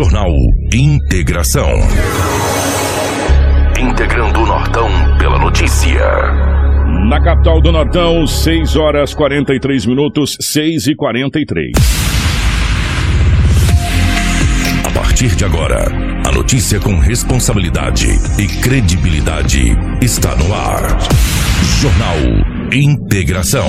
Jornal Integração. Integrando o Nortão pela notícia. Na capital do Nortão, 6 horas 43 minutos, 6 e 43. A partir de agora, a notícia com responsabilidade e credibilidade está no ar. Jornal Integração.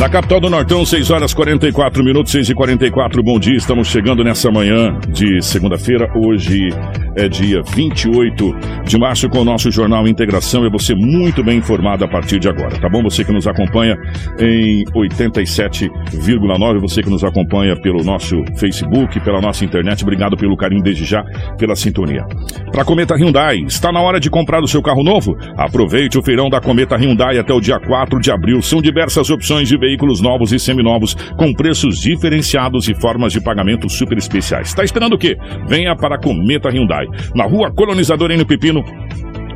Na capital do Nortão, 6 horas 44 minutos, 6 e 44 bom dia. Estamos chegando nessa manhã de segunda-feira. Hoje é dia 28 de março com o nosso Jornal Integração. É você muito bem informado a partir de agora, tá bom? Você que nos acompanha em 87,9, você que nos acompanha pelo nosso Facebook, pela nossa internet. Obrigado pelo carinho desde já, pela sintonia. Para Cometa Hyundai, está na hora de comprar o seu carro novo? Aproveite o feirão da Cometa Hyundai até o dia 4 de abril. São diversas opções de veículos veículos novos e seminovos com preços diferenciados e formas de pagamento super especiais. Está esperando o quê? Venha para a Cometa Hyundai, na rua Colonizador N. Pepino,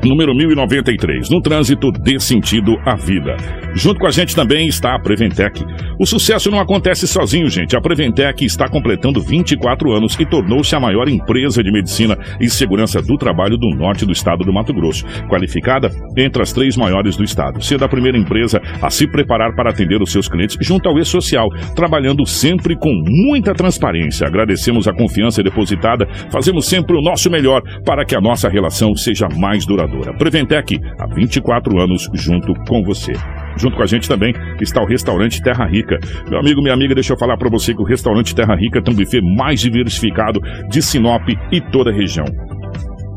número 1093, no trânsito dê sentido à vida. Junto com a gente também está a Preventec. O sucesso não acontece sozinho, gente. A Preventec está completando 24 anos e tornou-se a maior empresa de medicina e segurança do trabalho do norte do estado do Mato Grosso, qualificada entre as três maiores do estado, sendo a primeira empresa a se preparar para atender os seus clientes junto ao E-Social, trabalhando sempre com muita transparência. Agradecemos a confiança depositada, fazemos sempre o nosso melhor para que a nossa relação seja mais duradoura. Preventec, há 24 anos junto com você. Junto com a gente também está o restaurante Terra Rica. Meu amigo, minha amiga, deixa eu falar para você que o restaurante Terra Rica tem um buffet mais diversificado de Sinop e toda a região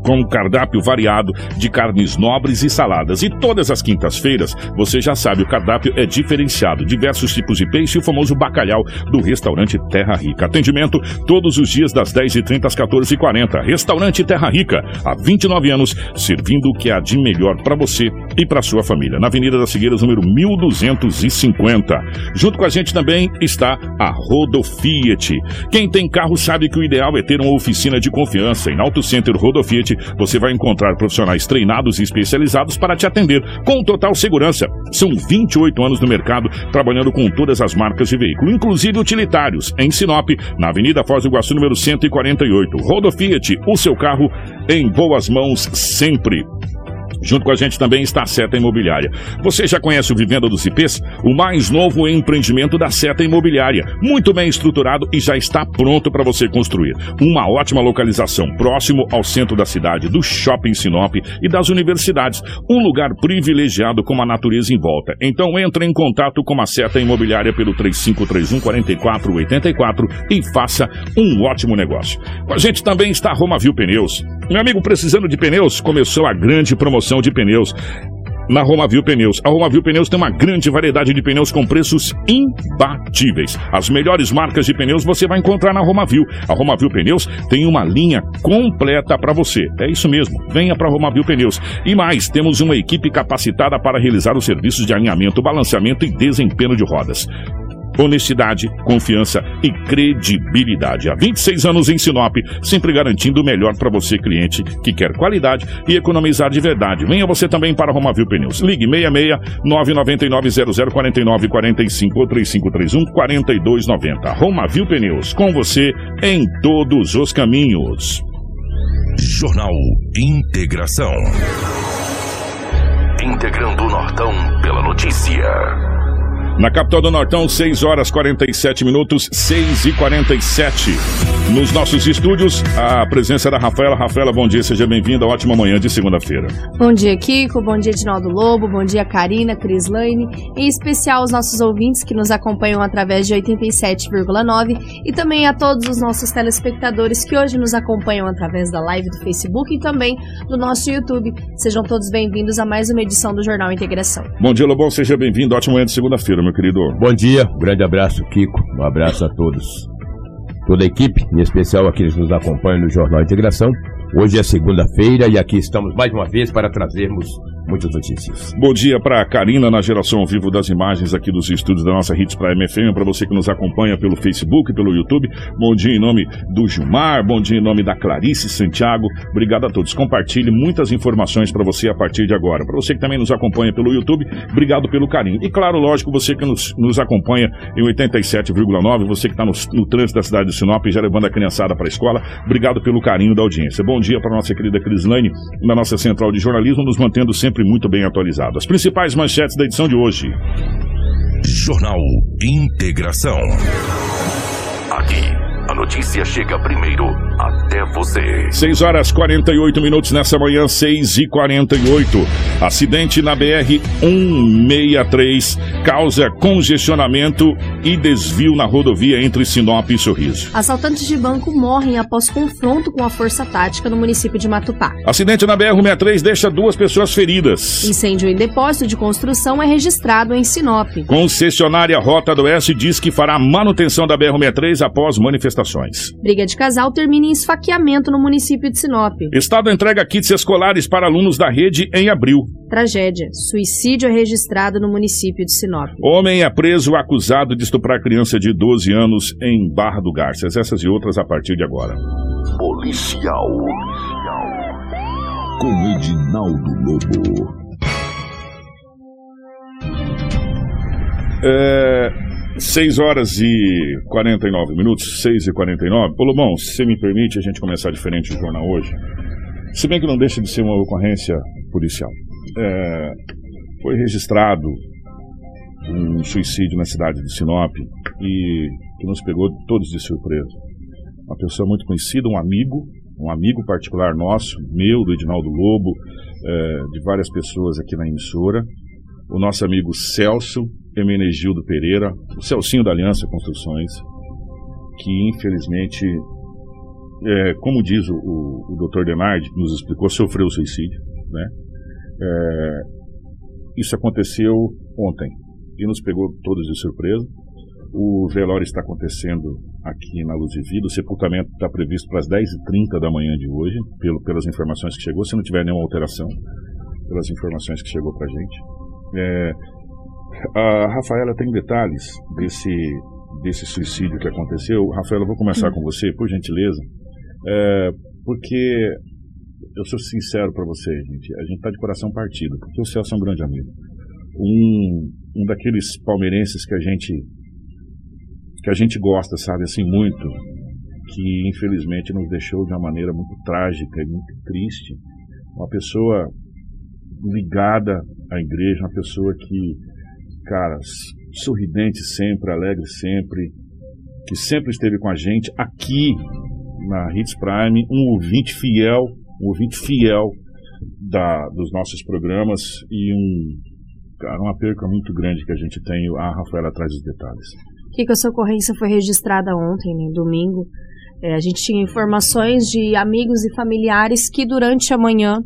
com um cardápio variado de carnes nobres e saladas. E todas as quintas-feiras, você já sabe, o cardápio é diferenciado. Diversos tipos de peixe e o famoso bacalhau do restaurante Terra Rica. Atendimento todos os dias das 10h30 às 14h40. Restaurante Terra Rica, há 29 anos, servindo o que há de melhor para você e para sua família. Na Avenida das Figueiras, número 1250. Junto com a gente também está a Rodofiat. Quem tem carro sabe que o ideal é ter uma oficina de confiança. Em Auto Center Rodofiat, você vai encontrar profissionais treinados e especializados para te atender com total segurança. São 28 anos no mercado, trabalhando com todas as marcas de veículo, inclusive utilitários, em Sinop, na Avenida Foz do Iguaçu, número 148. Rodo Fiat, o seu carro em boas mãos sempre. Junto com a gente também está a Seta Imobiliária. Você já conhece o Vivenda dos IPs? O mais novo empreendimento da Seta Imobiliária. Muito bem estruturado e já está pronto para você construir. Uma ótima localização, próximo ao centro da cidade, do shopping Sinop e das universidades. Um lugar privilegiado com a natureza em volta. Então entre em contato com a Seta Imobiliária pelo 3531 4484 e faça um ótimo negócio. Com a gente também está a Romavil Pneus. Meu amigo, precisando de pneus, começou a grande promoção de pneus na Romavil Pneus. A Romavil Pneus tem uma grande variedade de pneus com preços imbatíveis. As melhores marcas de pneus você vai encontrar na Romavil. A Romavil Pneus tem uma linha completa para você. É isso mesmo. Venha para a Romavil Pneus. E mais, temos uma equipe capacitada para realizar os serviços de alinhamento, balanceamento e desempenho de rodas honestidade, confiança e credibilidade. Há 26 anos em Sinop, sempre garantindo o melhor para você, cliente, que quer qualidade e economizar de verdade. Venha você também para Romavil Pneus. Ligue 66 999 0049 45 ou 3531 4290. Romavil Pneus, com você em todos os caminhos. Jornal Integração. Integrando o Nortão pela notícia. Na capital do Nortão, 6 horas 47 minutos, 6 e 47. Nos nossos estúdios, a presença da Rafaela. Rafaela, bom dia, seja bem-vinda. Ótima manhã de segunda-feira. Bom dia, Kiko. Bom dia, Edinaldo Lobo. Bom dia, Karina, Crislaine. Em especial os nossos ouvintes que nos acompanham através de 87,9 e também a todos os nossos telespectadores que hoje nos acompanham através da live do Facebook e também do nosso YouTube. Sejam todos bem-vindos a mais uma edição do Jornal Integração. Bom dia, Lobão. Seja bem-vindo. Ótima manhã de segunda-feira meu querido. Bom dia, um grande abraço, Kiko. Um abraço a todos. Toda a equipe, em especial aqueles que nos acompanham no Jornal Integração. Hoje é segunda-feira e aqui estamos mais uma vez para trazermos muitas notícias. Bom dia para Karina na geração ao vivo das imagens aqui dos estúdios da nossa Hits para MFM, para você que nos acompanha pelo Facebook, pelo YouTube. Bom dia em nome do Gilmar, bom dia em nome da Clarice Santiago. Obrigado a todos. Compartilhe muitas informações para você a partir de agora. Para você que também nos acompanha pelo YouTube, obrigado pelo carinho. E claro, lógico, você que nos, nos acompanha em 87,9, você que está no, no trânsito da cidade de Sinop, já levando a criançada para a escola, obrigado pelo carinho da audiência. Bom dia para nossa querida Crislane, na nossa central de jornalismo, nos mantendo sempre sempre muito bem atualizado. As principais manchetes da edição de hoje. Jornal Integração. Aqui a notícia chega primeiro até você. 6 horas 48 minutos nessa manhã, 6 e 48. Acidente na BR 163 causa congestionamento e desvio na rodovia entre Sinop e Sorriso. Assaltantes de banco morrem após confronto com a força tática no município de Matupá. Acidente na BR 163 deixa duas pessoas feridas. Incêndio em depósito de construção é registrado em Sinop. Concessionária Rota do Oeste diz que fará manutenção da BR 163 após manifestações. Briga de casal termina em esfaqueamento no município de Sinop. Estado entrega kits escolares para alunos da rede em abril. Tragédia. Suicídio é registrado no município de Sinop. Homem é preso acusado de estuprar criança de 12 anos em Barra do Garças. Essas e outras a partir de agora. Policial. Com Edinaldo Lobo. É, 6 horas e 49 minutos, 6 e 49. Ô Lobão, se você me permite a gente começar diferente o jornal hoje. Se bem que não deixa de ser uma ocorrência policial. É, foi registrado um suicídio na cidade de Sinop e que nos pegou todos de surpresa. Uma pessoa muito conhecida, um amigo, um amigo particular nosso, meu, do Edinaldo Lobo, é, de várias pessoas aqui na emissora. O nosso amigo Celso, Emenegildo Pereira, o Celcinho da Aliança Construções, que infelizmente, é, como diz o, o, o Dr. Denard, que nos explicou, sofreu suicídio. Né? É, isso aconteceu ontem e nos pegou todos de surpresa. O velório está acontecendo aqui na Luz de Vida. O sepultamento está previsto para as 10h30 da manhã de hoje, pelo, pelas informações que chegou. Se não tiver nenhuma alteração, pelas informações que chegou para a gente. É, a Rafaela tem detalhes desse, desse suicídio que aconteceu. Rafaela, vou começar com você, por gentileza, é, porque eu sou sincero para você, gente. A gente está de coração partido, porque o Celso é um grande amigo. Um, um daqueles palmeirenses que a gente que a gente gosta, sabe, assim, muito, que infelizmente nos deixou de uma maneira muito trágica e muito triste. Uma pessoa ligada à igreja, uma pessoa que cara, sorridente sempre, alegre sempre, que sempre esteve com a gente aqui na Hits Prime, um ouvinte fiel, um ouvinte fiel da, dos nossos programas e um, cara, uma perca muito grande que a gente tem. A Rafaela traz os detalhes. Que, que essa ocorrência foi registrada ontem, né, domingo. É, a gente tinha informações de amigos e familiares que durante a manhã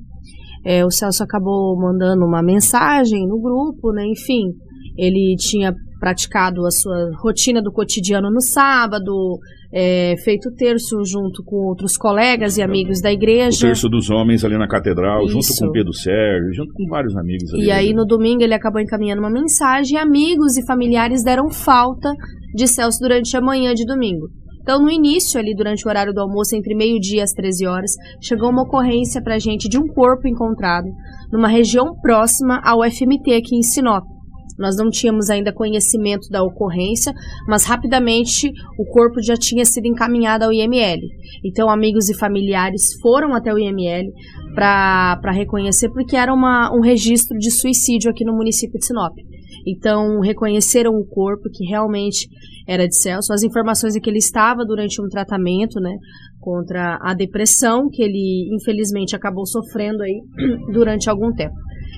é, o Celso acabou mandando uma mensagem no grupo, né, enfim, ele tinha praticado a sua rotina do cotidiano no sábado, é, feito terço junto com outros colegas e amigos da igreja. O terço dos homens ali na catedral, Isso. junto com Pedro Sérgio, junto com vários amigos ali. E aí no domingo ele acabou encaminhando uma mensagem e amigos e familiares deram falta de Celso durante a manhã de domingo. Então, no início, ali durante o horário do almoço, entre meio-dia e as 13 horas, chegou uma ocorrência para a gente de um corpo encontrado numa região próxima ao FMT aqui em Sinop. Nós não tínhamos ainda conhecimento da ocorrência, mas rapidamente o corpo já tinha sido encaminhado ao IML. Então, amigos e familiares foram até o IML para reconhecer, porque era uma, um registro de suicídio aqui no município de Sinop. Então, reconheceram o corpo, que realmente era de Celso. As informações é que ele estava durante um tratamento, né, contra a depressão, que ele infelizmente acabou sofrendo aí durante algum tempo.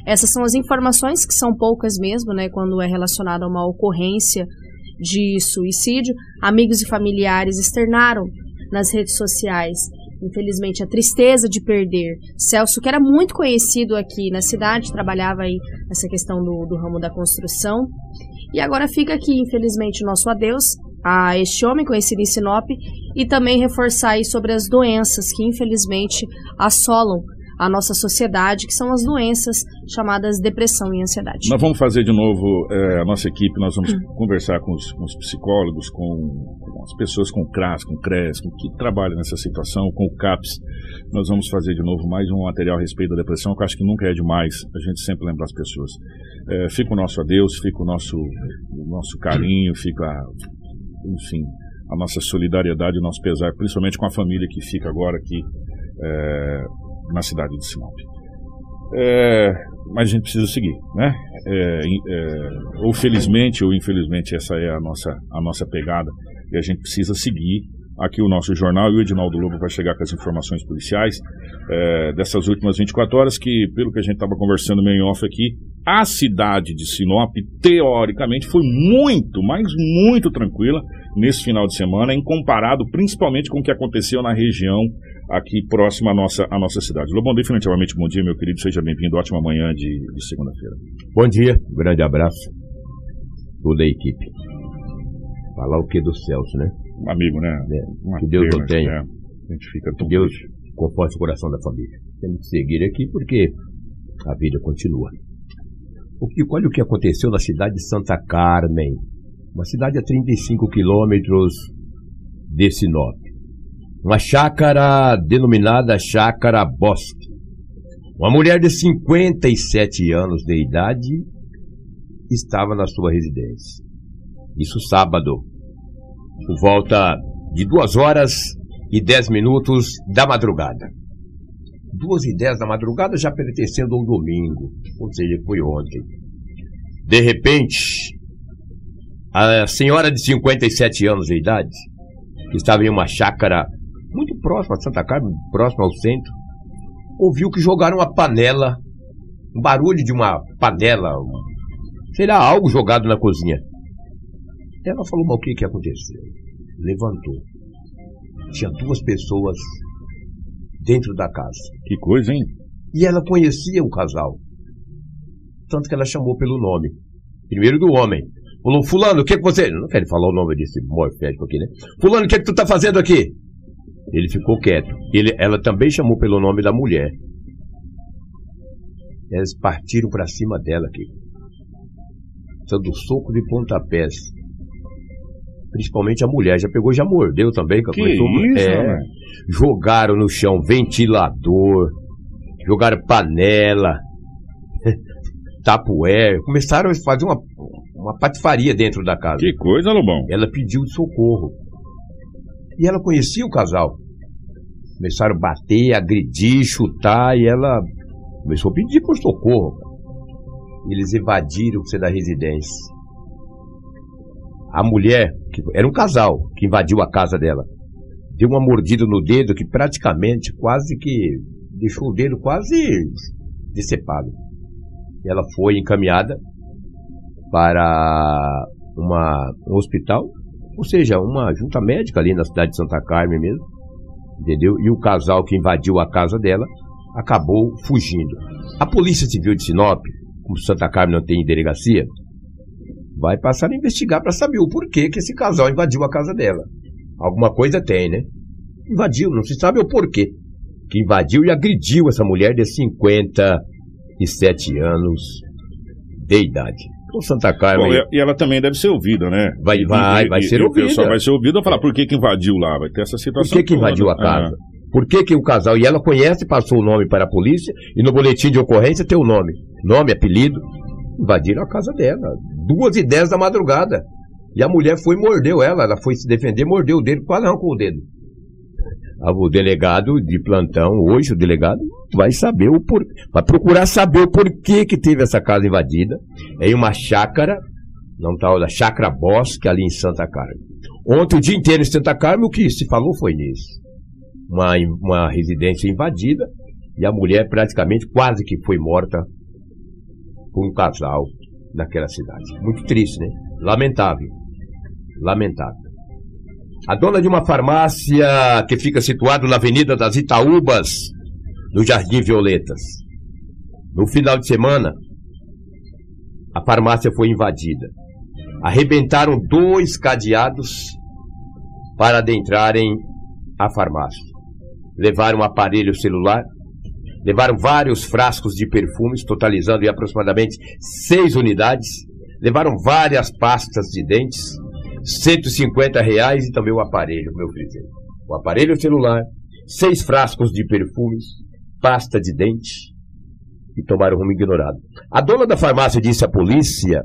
Essas são as informações, que são poucas mesmo, né, quando é relacionado a uma ocorrência de suicídio. Amigos e familiares externaram nas redes sociais, infelizmente, a tristeza de perder Celso, que era muito conhecido aqui na cidade, trabalhava aí nessa questão do, do ramo da construção. E agora fica aqui, infelizmente, o nosso adeus a este homem conhecido em Sinop e também reforçar aí sobre as doenças que infelizmente assolam a nossa sociedade, que são as doenças chamadas depressão e ansiedade. Nós vamos fazer de novo é, a nossa equipe, nós vamos hum. conversar com os, com os psicólogos, com, com, as pessoas com CRAS, com CRES, com que trabalham nessa situação, com o CAPS. Nós vamos fazer de novo mais um material a respeito da depressão, que eu acho que nunca é demais a gente sempre lembrar as pessoas. É, fica o nosso adeus, fica o nosso, o nosso carinho, fica, enfim, a nossa solidariedade, o nosso pesar, principalmente com a família que fica agora aqui. É, na cidade de Sinop. É, mas a gente precisa seguir, né? É, é, ou felizmente ou infelizmente essa é a nossa, a nossa pegada e a gente precisa seguir aqui o nosso jornal e o Edinaldo Lobo vai chegar com as informações policiais é, dessas últimas 24 horas que, pelo que a gente estava conversando meio em off aqui, a cidade de Sinop, teoricamente, foi muito, mas muito tranquila nesse final de semana, em comparado principalmente com o que aconteceu na região aqui próxima à nossa, à nossa cidade. Lobão, definitivamente bom dia, meu querido. Seja bem-vindo. Ótima manhã de, de segunda-feira. Bom dia, um grande abraço. Toda a equipe. Falar o que do Celso, né? Um amigo, né? É, que Deus não tenha. É, a gente fica que Deus conforte o coração da família. Temos que seguir aqui porque a vida continua. O que, olha o que aconteceu na cidade de Santa Carmen, uma cidade a 35 quilômetros de Sinop uma chácara denominada Chácara Bosque. Uma mulher de 57 anos de idade estava na sua residência. Isso sábado, por volta de duas horas e dez minutos da madrugada. Duas e dez da madrugada já pertencendo a um domingo, ou seja, foi ontem. De repente, a senhora de 57 anos de idade, que estava em uma chácara muito próximo a Santa Carmen, próximo ao centro, ouviu que jogaram uma panela, um barulho de uma panela, sei lá, algo jogado na cozinha. Ela falou, mas o que, que aconteceu? Levantou. Tinha duas pessoas dentro da casa. Que coisa, hein? E ela conhecia o casal. Tanto que ela chamou pelo nome. Primeiro do homem. Falou, fulano, o que, que você... Não quero falar o nome desse morfético aqui, né? Fulano, o que, que tu tá fazendo aqui? Ele ficou quieto. Ele, ela também chamou pelo nome da mulher. Eles partiram para cima dela aqui. Dando soco de pontapés. Principalmente a mulher. Já pegou, já mordeu também. Que isso, é, Jogaram no chão ventilador. Jogaram panela. tapué. Começaram a fazer uma, uma patifaria dentro da casa. Que coisa, Lobão. Ela pediu socorro. E ela conhecia o casal. Começaram a bater, agredir, chutar, e ela começou a pedir por socorro. Eles invadiram o da residência. A mulher, que era um casal, que invadiu a casa dela, deu uma mordida no dedo que praticamente quase que deixou o dedo quase decepado. Ela foi encaminhada para uma, um hospital ou seja, uma junta médica ali na cidade de Santa Carmen mesmo. Entendeu? E o casal que invadiu a casa dela acabou fugindo. A Polícia Civil de Sinop, como Santa Carmen não tem delegacia, vai passar a investigar para saber o porquê que esse casal invadiu a casa dela. Alguma coisa tem, né? Invadiu, não se sabe o porquê. Que invadiu e agrediu essa mulher de 57 anos de idade com Santa Carmen. Bom, e ela também deve ser ouvida, né? Vai, vai, e, vai ser ouvida. O pessoal vai ser ouvido falar por que, que invadiu lá, vai ter essa situação. Por que, que invadiu a casa? Ah. Por que, que o casal, e ela conhece, passou o nome para a polícia, e no boletim de ocorrência tem o nome. Nome, apelido. Invadiram a casa dela. Duas e dez da madrugada. E a mulher foi e mordeu ela. Ela foi se defender, mordeu o dedo, quase arrancou o dedo. O delegado de plantão, hoje o delegado, vai saber o vai procurar saber o porquê que teve essa casa invadida em uma chácara, não tal da Chácara Bosque, ali em Santa Carmen. Ontem, o dia inteiro em Santa Carmen, o que se falou foi nisso. Uma, uma residência invadida e a mulher praticamente quase que foi morta por um casal naquela cidade. Muito triste, né? Lamentável. Lamentável. A dona de uma farmácia que fica situada na Avenida das Itaúbas, no Jardim Violetas. No final de semana, a farmácia foi invadida. arrebentaram dois cadeados para adentrarem a farmácia. Levaram um aparelho celular, levaram vários frascos de perfumes, totalizando aproximadamente seis unidades, levaram várias pastas de dentes, 150 reais e também o aparelho, meu filho. O aparelho celular, seis frascos de perfumes, pasta de dente e tomaram rumo ignorado. A dona da farmácia disse à polícia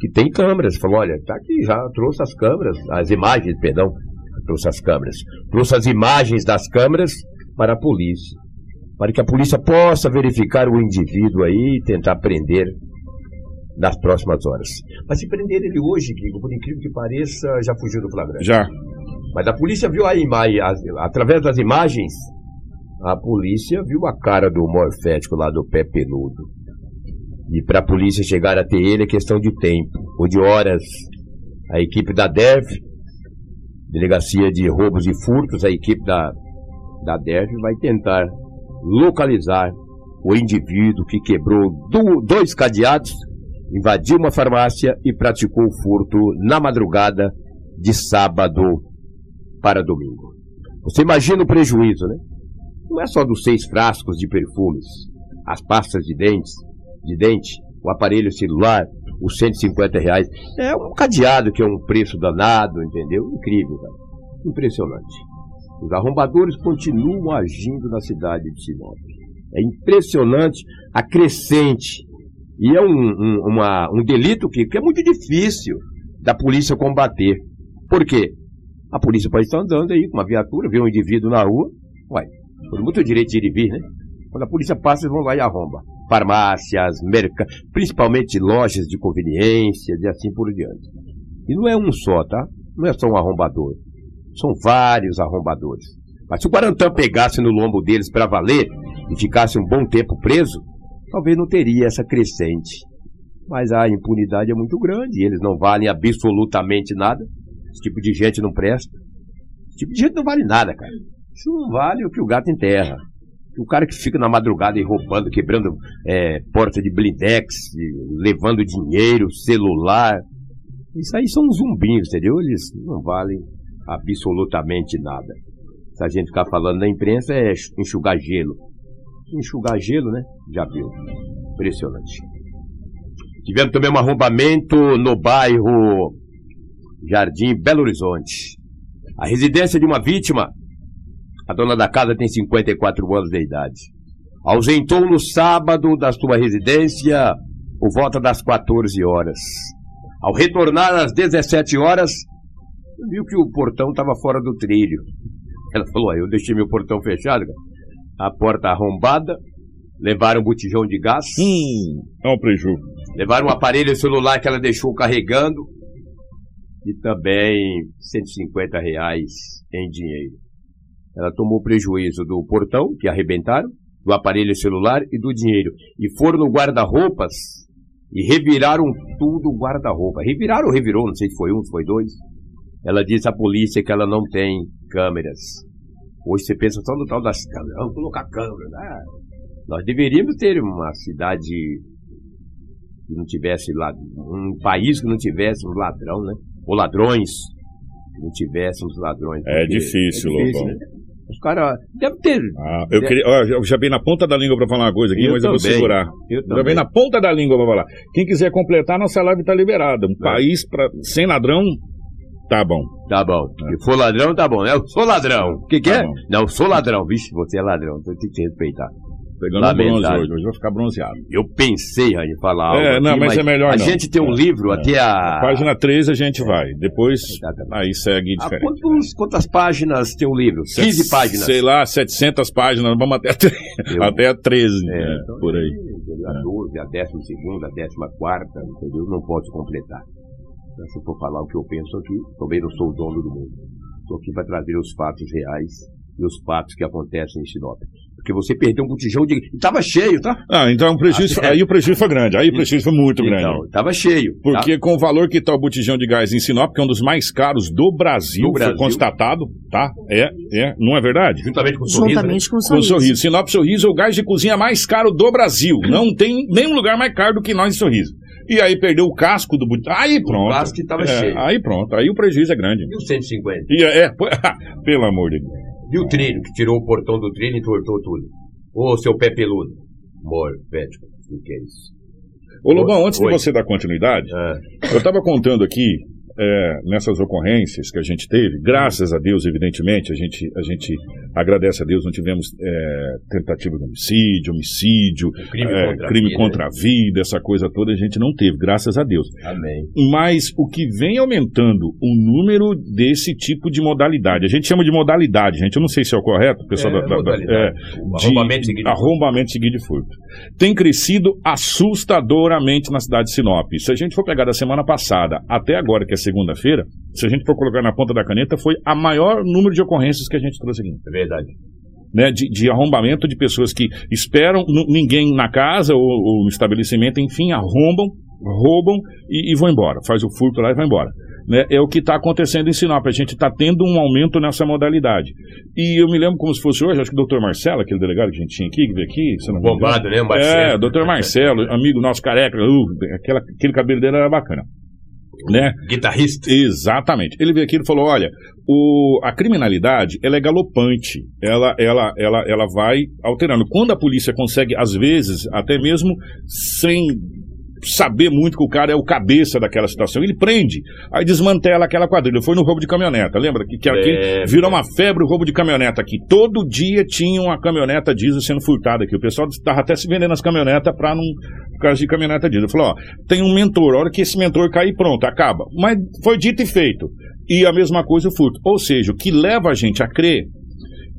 que tem câmeras. Falou, olha, tá aqui, já trouxe as câmeras, as imagens, perdão, trouxe as câmeras. Trouxe as imagens das câmeras para a polícia. Para que a polícia possa verificar o indivíduo aí e tentar prender nas próximas horas. Mas se prender ele hoje, Guigo, por incrível que pareça, já fugiu do flagrante. Já. Mas a polícia viu a imagem, através das imagens, a polícia viu a cara do morfético lá do pé peludo. E para a polícia chegar até ele é questão de tempo ou de horas. A equipe da DEV, Delegacia de Roubos e Furtos, a equipe da, da DEV vai tentar localizar o indivíduo que quebrou do, dois cadeados, invadiu uma farmácia e praticou o furto na madrugada de sábado para domingo. Você imagina o prejuízo, né? Não é só dos seis frascos de perfumes, as pastas de dentes, de dente, o aparelho celular, os 150 reais. É um cadeado que é um preço danado, entendeu? Incrível, cara. Impressionante. Os arrombadores continuam agindo na cidade de Sinop. É impressionante a crescente. E é um, um, uma, um delito que, que é muito difícil da polícia combater. Por quê? A polícia pode estar andando aí com uma viatura, vê um indivíduo na rua, uai, por muito direito de ir e vir, né? Quando a polícia passa, eles vão lá e arromba. Farmácias, mercados, principalmente lojas de conveniência e assim por diante. E não é um só, tá? Não é só um arrombador. São vários arrombadores. Mas se o Guarantã pegasse no lombo deles para valer e ficasse um bom tempo preso, talvez não teria essa crescente. Mas a impunidade é muito grande eles não valem absolutamente nada. Esse tipo de gente não presta. Esse tipo de gente não vale nada, cara. Isso não vale o que o gato enterra. O cara que fica na madrugada e roubando, quebrando é, porta de blindex, levando dinheiro, celular. Isso aí são zumbinhos, entendeu? Eles não valem absolutamente nada. Se a gente ficar falando na imprensa é enxugar gelo. Enxugar gelo, né? Já viu. Impressionante. Tivemos também um arrombamento no bairro Jardim Belo Horizonte. A residência de uma vítima a dona da casa tem 54 anos de idade. Ausentou no sábado da sua residência por volta das 14 horas. Ao retornar às 17 horas, viu que o portão estava fora do trilho. Ela falou: Eu deixei meu portão fechado, a porta arrombada, levaram um botijão de gás. Hum, é um prejuízo. Levaram um aparelho celular que ela deixou carregando e também 150 reais em dinheiro. Ela tomou prejuízo do portão, que arrebentaram, do aparelho celular e do dinheiro. E foram no guarda-roupas e reviraram tudo o guarda-roupa. Reviraram ou revirou, não sei se foi um, se foi dois. Ela disse à polícia que ela não tem câmeras. Hoje você pensa só no tal das câmeras. Vamos colocar câmeras. Ah, nós deveríamos ter uma cidade que não tivesse um país que não tivesse um ladrão, né? Ou ladrões que não tivéssemos ladrões. É difícil, é difícil Lobão. Né? Os caras. Deve ter. Ah, eu, queria, eu já bem na ponta da língua para falar uma coisa aqui, eu mas também. eu vou segurar. Eu já bem na ponta da língua para falar. Quem quiser completar, nossa live está liberada. Um é. país pra, sem ladrão, tá bom. Tá bom. É. Se for ladrão, tá bom. Eu sou ladrão. O que, que tá é? Bom. Não, eu sou ladrão. Vixe, você é ladrão. Então tem que te respeitar. Pegando Lamentável. bronze hoje, hoje vai ficar bronzeado. Eu pensei em falar algo. É, não, aqui, mas, mas, é melhor a não. A gente tem um é, livro, é. aqui a. a. Página 13 a gente vai. Depois aí segue ah, diferente. quantos, quantas páginas tem o um livro? 15 Set, páginas. Sei lá, 700 páginas, vamos até a, Eu... até a 13. É, né, então, por aí. A 12, a 12, a 14, entendeu? Não posso completar. Se eu for falar o que eu penso aqui, também não sou o dono do mundo. Estou aqui para trazer os fatos reais e os fatos que acontecem em Sinop. Porque você perdeu um botijão de. Estava cheio, tá? Ah, então o prejuízo, ah, aí o prejuízo foi grande. Aí o prejuízo foi muito então, grande. Estava cheio. Tá? Porque tá? com o valor que está o botijão de gás em Sinop, que é um dos mais caros do Brasil, do Brasil. foi constatado, tá? É, é, não é verdade? Juntamente com o sorriso. Juntamente né? com o sorriso. Com o sorriso. Sinop Sorriso é o gás de cozinha mais caro do Brasil. Não tem nenhum lugar mais caro do que nós em Sorriso. E aí perdeu o casco do botijão. Aí pronto. O casco que tava É, cheio. Aí pronto. Aí o prejuízo é grande. E o 150? E é, é, pelo amor de Deus. E o trilho, que tirou o portão do trilho e entortou tudo. Ô, seu pé peludo. Morfético. O que é isso? Ô Lobão, antes Oi. de você dar continuidade, Ah, eu estava contando aqui é, nessas ocorrências que a gente teve, graças a Deus, evidentemente, a gente, a gente agradece a Deus, não tivemos é, tentativa de homicídio, homicídio, crime é, contra a crime vida. contra a vida, essa coisa toda a gente não teve, graças a Deus. amém. Mas o que vem aumentando o número desse tipo de modalidade, a gente chama de modalidade, gente, eu não sei se é o correto, o pessoal É, da, da- da- é, O de- arrombamento seguido de arrombamento seguido de furto. Tem crescido assustadoramente na cidade de Sinop. Se a gente for pegar da semana passada até agora, que é segunda-feira, se a gente for colocar na ponta da caneta, foi a maior número de ocorrências que a gente trouxe aqui É verdade. né, de, de arrombamento de pessoas que esperam ninguém na casa ou, ou no estabelecimento, enfim, arrombam, roubam e, e vão embora. Faz o furto lá e vai embora. Né, é o que está acontecendo em Sinop. A gente está tendo um aumento nessa modalidade. E eu me lembro como se fosse hoje, acho que o doutor Marcelo, aquele delegado que a gente tinha aqui, que veio aqui, se não. Bombado, né, Marcelo? É, doutor Marcelo, amigo nosso careca, uh, aquela, aquele cabelo dele era bacana. Né? Guitarrista. Exatamente. Ele veio aqui e falou: olha, o, a criminalidade ela é galopante, ela, ela, ela, ela vai alterando. Quando a polícia consegue, às vezes, até mesmo sem saber muito que o cara é o cabeça daquela situação, ele prende, aí desmantela aquela quadrilha. Foi no roubo de caminhoneta, lembra? Que, que aqui É, virou uma febre o roubo de caminhoneta aqui. Todo dia tinha uma caminhoneta diesel sendo furtada aqui. O pessoal estava até se vendendo as caminhonetas para não. Por causa de caminhoneta diesel. Falou: ó, tem um mentor, a hora que esse mentor cair, pronto, acaba. Mas foi dito e feito. E a mesma coisa o furto. Ou seja, o que leva a gente a crer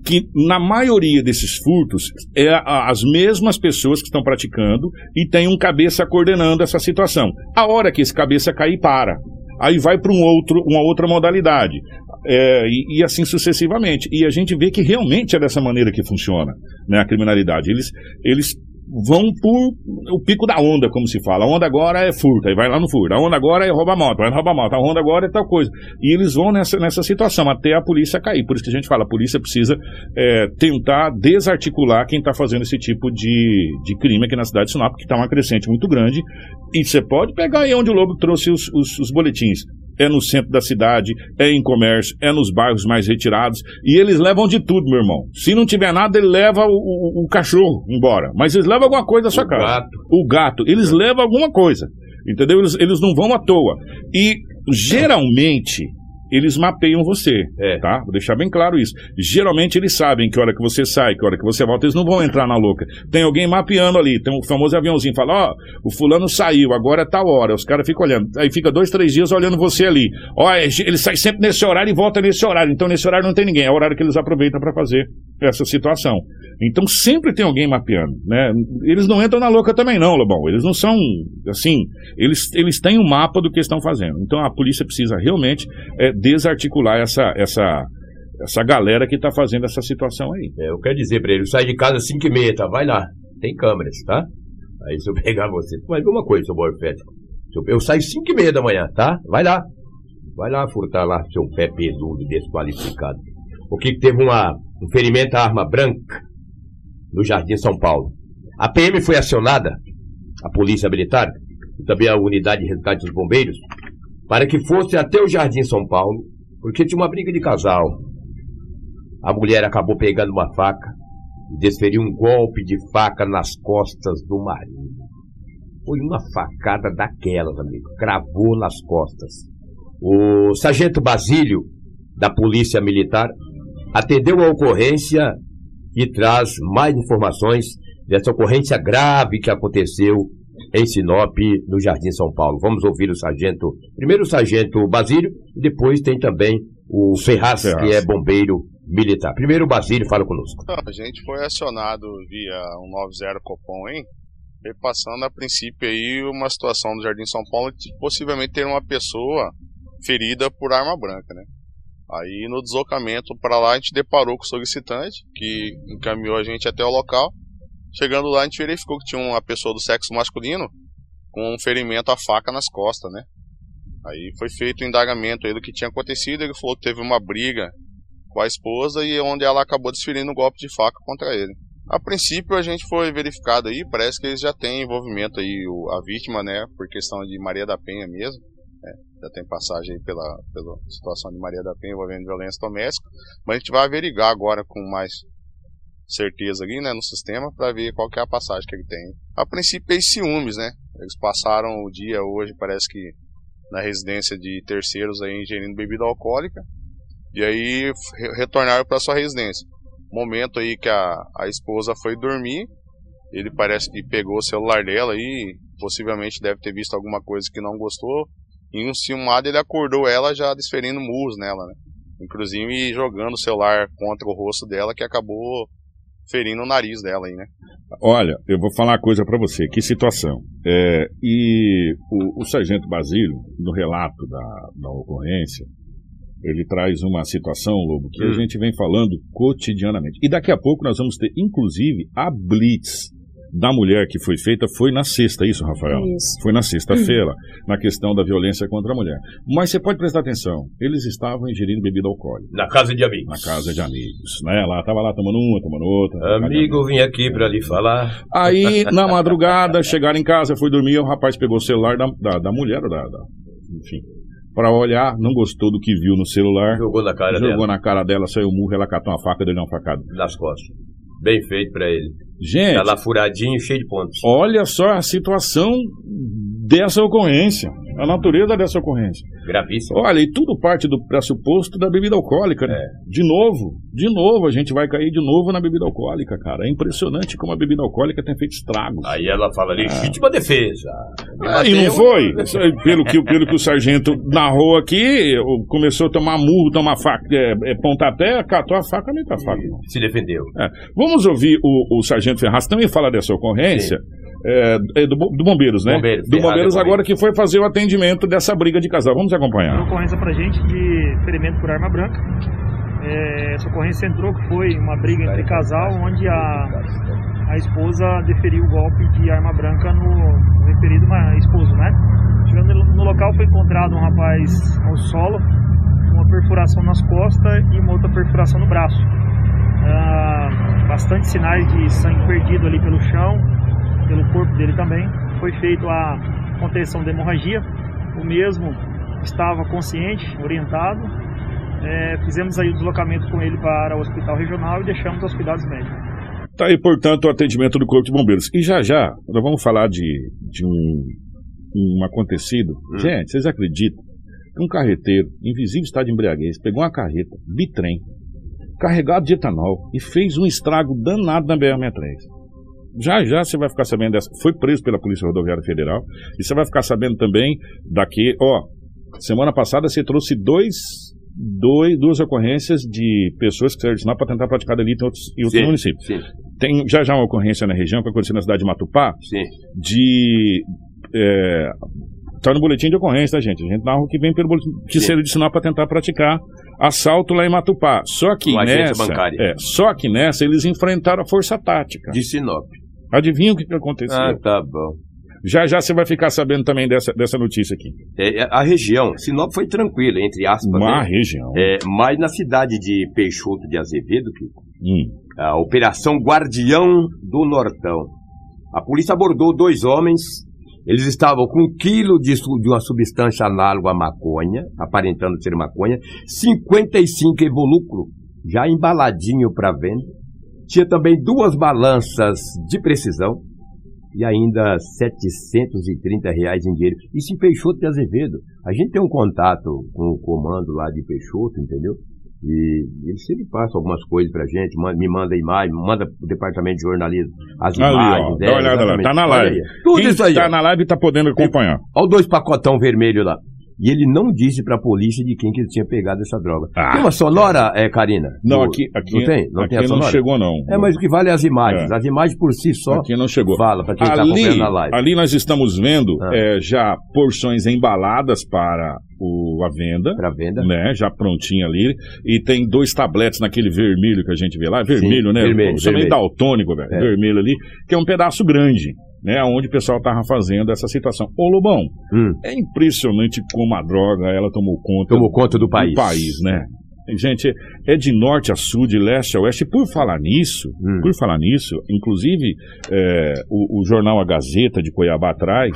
que na maioria desses furtos é a- as mesmas pessoas que estão praticando e tem um cabeça coordenando essa situação. A hora que esse cabeça cair, para. Aí vai para um outro, uma outra modalidade. É, e, e assim sucessivamente. E a gente vê que realmente é dessa maneira que funciona né, a criminalidade. Eles, eles vão por o pico da onda, como se fala. A onda agora é furto, aí vai lá no furto. A onda agora é rouba moto, vai rouba moto. A onda agora é tal coisa. E eles vão nessa, nessa situação até a polícia cair. Por isso que a gente fala, a polícia precisa é, tentar desarticular quem está fazendo esse tipo de, de crime aqui na cidade de Sinop, que está uma crescente muito grande. E você pode pegar aí onde o Lobo trouxe os, os, os boletins. É no centro da cidade, é em comércio, é nos bairros mais retirados. E eles levam de tudo, meu irmão. Se não tiver nada, ele leva o, o- o cachorro embora. Mas eles levam alguma coisa da sua O casa. gato. O gato. Eles levam alguma coisa. Entendeu? Eles, eles não vão à toa. E geralmente. Eles mapeiam você, É. tá? Vou deixar bem claro isso. Geralmente eles sabem que hora que você sai, que hora que você volta, eles não vão entrar na louca. Tem alguém mapeando ali, tem um famoso aviãozinho, fala, ó, o fulano saiu, agora é tal hora. Os caras ficam olhando. Aí fica dois, três dias olhando você ali. Ó, ele sai sempre nesse horário e volta nesse horário. Então nesse horário não tem ninguém. É o horário que eles aproveitam para fazer essa situação. Então sempre tem alguém mapeando, né? Eles não entram na louca também não, Lobão. Eles não são, assim, eles, eles têm um mapa do que estão fazendo. Então a polícia precisa realmente é, desarticular essa, essa, essa galera que está fazendo essa situação aí. É, eu quero dizer pra ele, sai de casa às 5 e meia, tá? Vai lá. Tem câmeras, tá? Aí se eu pegar você. Mas uma coisa, seu morfético. Eu, eu saio 5 e meia da manhã, tá? Vai lá. Vai lá furtar lá seu pé peludo desqualificado. O que que teve uma, um ferimento à arma branca no Jardim São Paulo. A PM foi acionada, a Polícia Militar, e também a Unidade de Resgate dos Bombeiros, para que fosse até o Jardim São Paulo, porque tinha uma briga de casal. A mulher acabou pegando uma faca e desferiu um golpe de faca nas costas do marido. Foi uma facada daquelas, amigo. Cravou nas costas. O sargento Basílio, da Polícia Militar, atendeu a ocorrência e traz mais informações dessa ocorrência grave que aconteceu em Sinop, no Jardim São Paulo. Vamos ouvir o sargento, primeiro o sargento Basílio, e depois tem também o Ferraz, Ferraz. que é bombeiro militar. Primeiro o Basílio fala conosco. Então, a gente foi acionado via 190 Copom, hein? Repassando a princípio aí uma situação do Jardim São Paulo de possivelmente ter uma pessoa ferida por arma branca, né? Aí no deslocamento para lá a gente deparou com o solicitante que encaminhou a gente até o local. Chegando lá a gente verificou que tinha uma pessoa do sexo masculino com um ferimento à faca nas costas, né? Aí foi feito o indagamento aí do que tinha acontecido, ele falou que teve uma briga com a esposa e onde ela acabou desferindo um golpe de faca contra ele. A princípio a gente foi verificado aí, parece que eles já têm envolvimento aí, a vítima, né, por questão de Maria da Penha mesmo, né, já tem passagem aí pela, pela situação de Maria da Penha envolvendo violência doméstica, mas a gente vai averiguar agora com mais certeza aqui, né, no sistema, para ver qual que é a passagem que ele tem. A princípio é ciúmes, né, eles passaram o dia hoje, parece que na residência de terceiros aí ingerindo bebida alcoólica, e aí retornaram para sua residência momento aí que a, a esposa foi dormir, ele parece que pegou o celular dela e possivelmente deve ter visto alguma coisa que não gostou. E um ciumado ele acordou ela já desferindo murros nela, né? Inclusive jogando o celular contra o rosto dela que acabou ferindo o nariz dela aí, né? Olha, eu vou falar uma coisa para você, que situação. É, e o, o sargento Basílio, no relato da, da ocorrência, ele traz uma situação, Lobo, que hum. a gente vem falando cotidianamente. E daqui a pouco nós vamos ter, inclusive, a Blitz da mulher que foi feita foi na sexta, isso, Rafael? Isso. Foi na sexta-feira, na questão da violência contra a mulher. Mas você pode prestar atenção, eles estavam ingerindo bebida alcoólica. Na casa de amigos. Na casa de amigos, né? Lá, tava lá tomando uma, tomando outra. Amigo, vim aqui para lhe falar. Aí, na madrugada, chegaram em casa, foi dormir, o rapaz pegou o celular da, da, da mulher, da, da, enfim, para olhar, não gostou do que viu no celular. Jogou na cara jogou dela. Jogou na cara dela, saiu murro, ela catou uma faca e deu uma facada. Nas costas. Bem feito para ele. Gente. Tá lá furadinho, cheio de pontos. Olha só a situação dessa ocorrência a natureza dessa ocorrência. Gravíssimo. Olha, e tudo parte do pressuposto da bebida alcoólica, né? É. De novo, de novo, a gente vai cair de novo na bebida alcoólica, cara. É impressionante como a bebida alcoólica tem feito estragos. Aí ela fala legítima é. defesa. Ah, e não foi? Pelo que, pelo que o sargento narrou aqui, começou a tomar murro, tomar faca, é, é, pontapé, catou a faca, nem tá faca. Não. Se defendeu. É. Vamos ouvir o, o sargento Ferraz também falar dessa ocorrência. Sim é, é do, do, Bombeiros, né? Bombeiros, do Bombeiros agora que foi fazer o atendimento dessa briga de casal. Vamos acompanhar. Uma ocorrência pra gente de ferimento por arma branca. É, essa ocorrência entrou que foi uma briga entre casal onde a, a esposa deferiu o golpe de arma branca no, no referido esposo, né? Chegando no local foi encontrado um rapaz ao solo, uma perfuração nas costas e uma outra perfuração no braço. Ah, bastante sinais de sangue perdido ali pelo chão, pelo corpo dele também. Foi feita a contenção da hemorragia. O mesmo estava consciente, orientado. É, fizemos aí o deslocamento com ele para o hospital regional e deixamos aos cuidados médicos. Tá aí, portanto, o atendimento do Corpo de Bombeiros. E já já, nós vamos falar de, de um, um acontecido. Hum. Gente, vocês acreditam que um carreteiro, invisível estado de embriaguez, pegou uma carreta, bitrem, carregado de etanol e fez um estrago danado na BR-63. Já já você vai ficar sabendo dessa. Foi preso pela Polícia Rodoviária Federal. E você vai ficar sabendo também daqui. Ó, semana passada você trouxe dois, dois, duas ocorrências de pessoas que saíram de sinal para tentar praticar delito em outros, em outros sim, municípios. Sim. Tem já já uma ocorrência na região que aconteceu na cidade de Matupá. Sim. De. É, Tá no boletim de ocorrência, tá, gente? A gente narra o que vem pelo boletim que seria de sinal para tentar praticar assalto lá em Matupá. Só que nessa. É, só que nessa eles enfrentaram a força tática. De Sinop. Adivinha o que, que aconteceu? Ah, tá bom. Já já você vai ficar sabendo também dessa, dessa notícia aqui. É, é a região, Sinop foi tranquila, entre aspas. Uma né? região. É, mas na cidade de Peixoto de Azevedo, Kiko, hum. a Operação Guardião do Nortão. A polícia abordou dois homens eles estavam com um quilo de, de uma substância análoga à maconha, aparentando ser maconha, 55 evolucro, já embaladinho para venda. Tinha também duas balanças de precisão e ainda 730 reais em dinheiro. Isso em Peixoto de Azevedo. A gente tem um contato com o comando lá de Peixoto, entendeu? E ele sempre passa algumas coisas pra gente, me manda imagem, manda pro departamento de jornalismo as Ali, imagens. Ó, dá uma olhada lá, tá na live. Tudo Quem isso aí. Tá na live tá podendo acompanhar. Olha dois pacotão vermelho lá. E ele não disse para a polícia de quem que ele tinha pegado essa droga. Ah, tem uma sonora, é, Karina? Não, aqui, aqui não tem, não aqui tem não chegou não. É, mas o que vale é as imagens. É. As imagens por si só. Aqui não chegou. Fala para quem está acompanhando na live. Ali nós estamos vendo ah. é, já porções embaladas para o, a venda. Para venda. Né, já prontinha ali. E tem dois tabletes naquele vermelho que a gente vê lá. Vermelho, Sim, né? Vermelho. Meio daltônico, velho. É. Vermelho ali. Que é um pedaço grande né, onde o pessoal estava fazendo essa situação. Ô Lobão, hum. é impressionante como a droga ela tomou conta, tomou conta do país. Do país, né? Gente, é de norte a sul, de leste a oeste. Por falar nisso, Hum. por falar nisso, inclusive é, o, o jornal A Gazeta de Cuiabá traz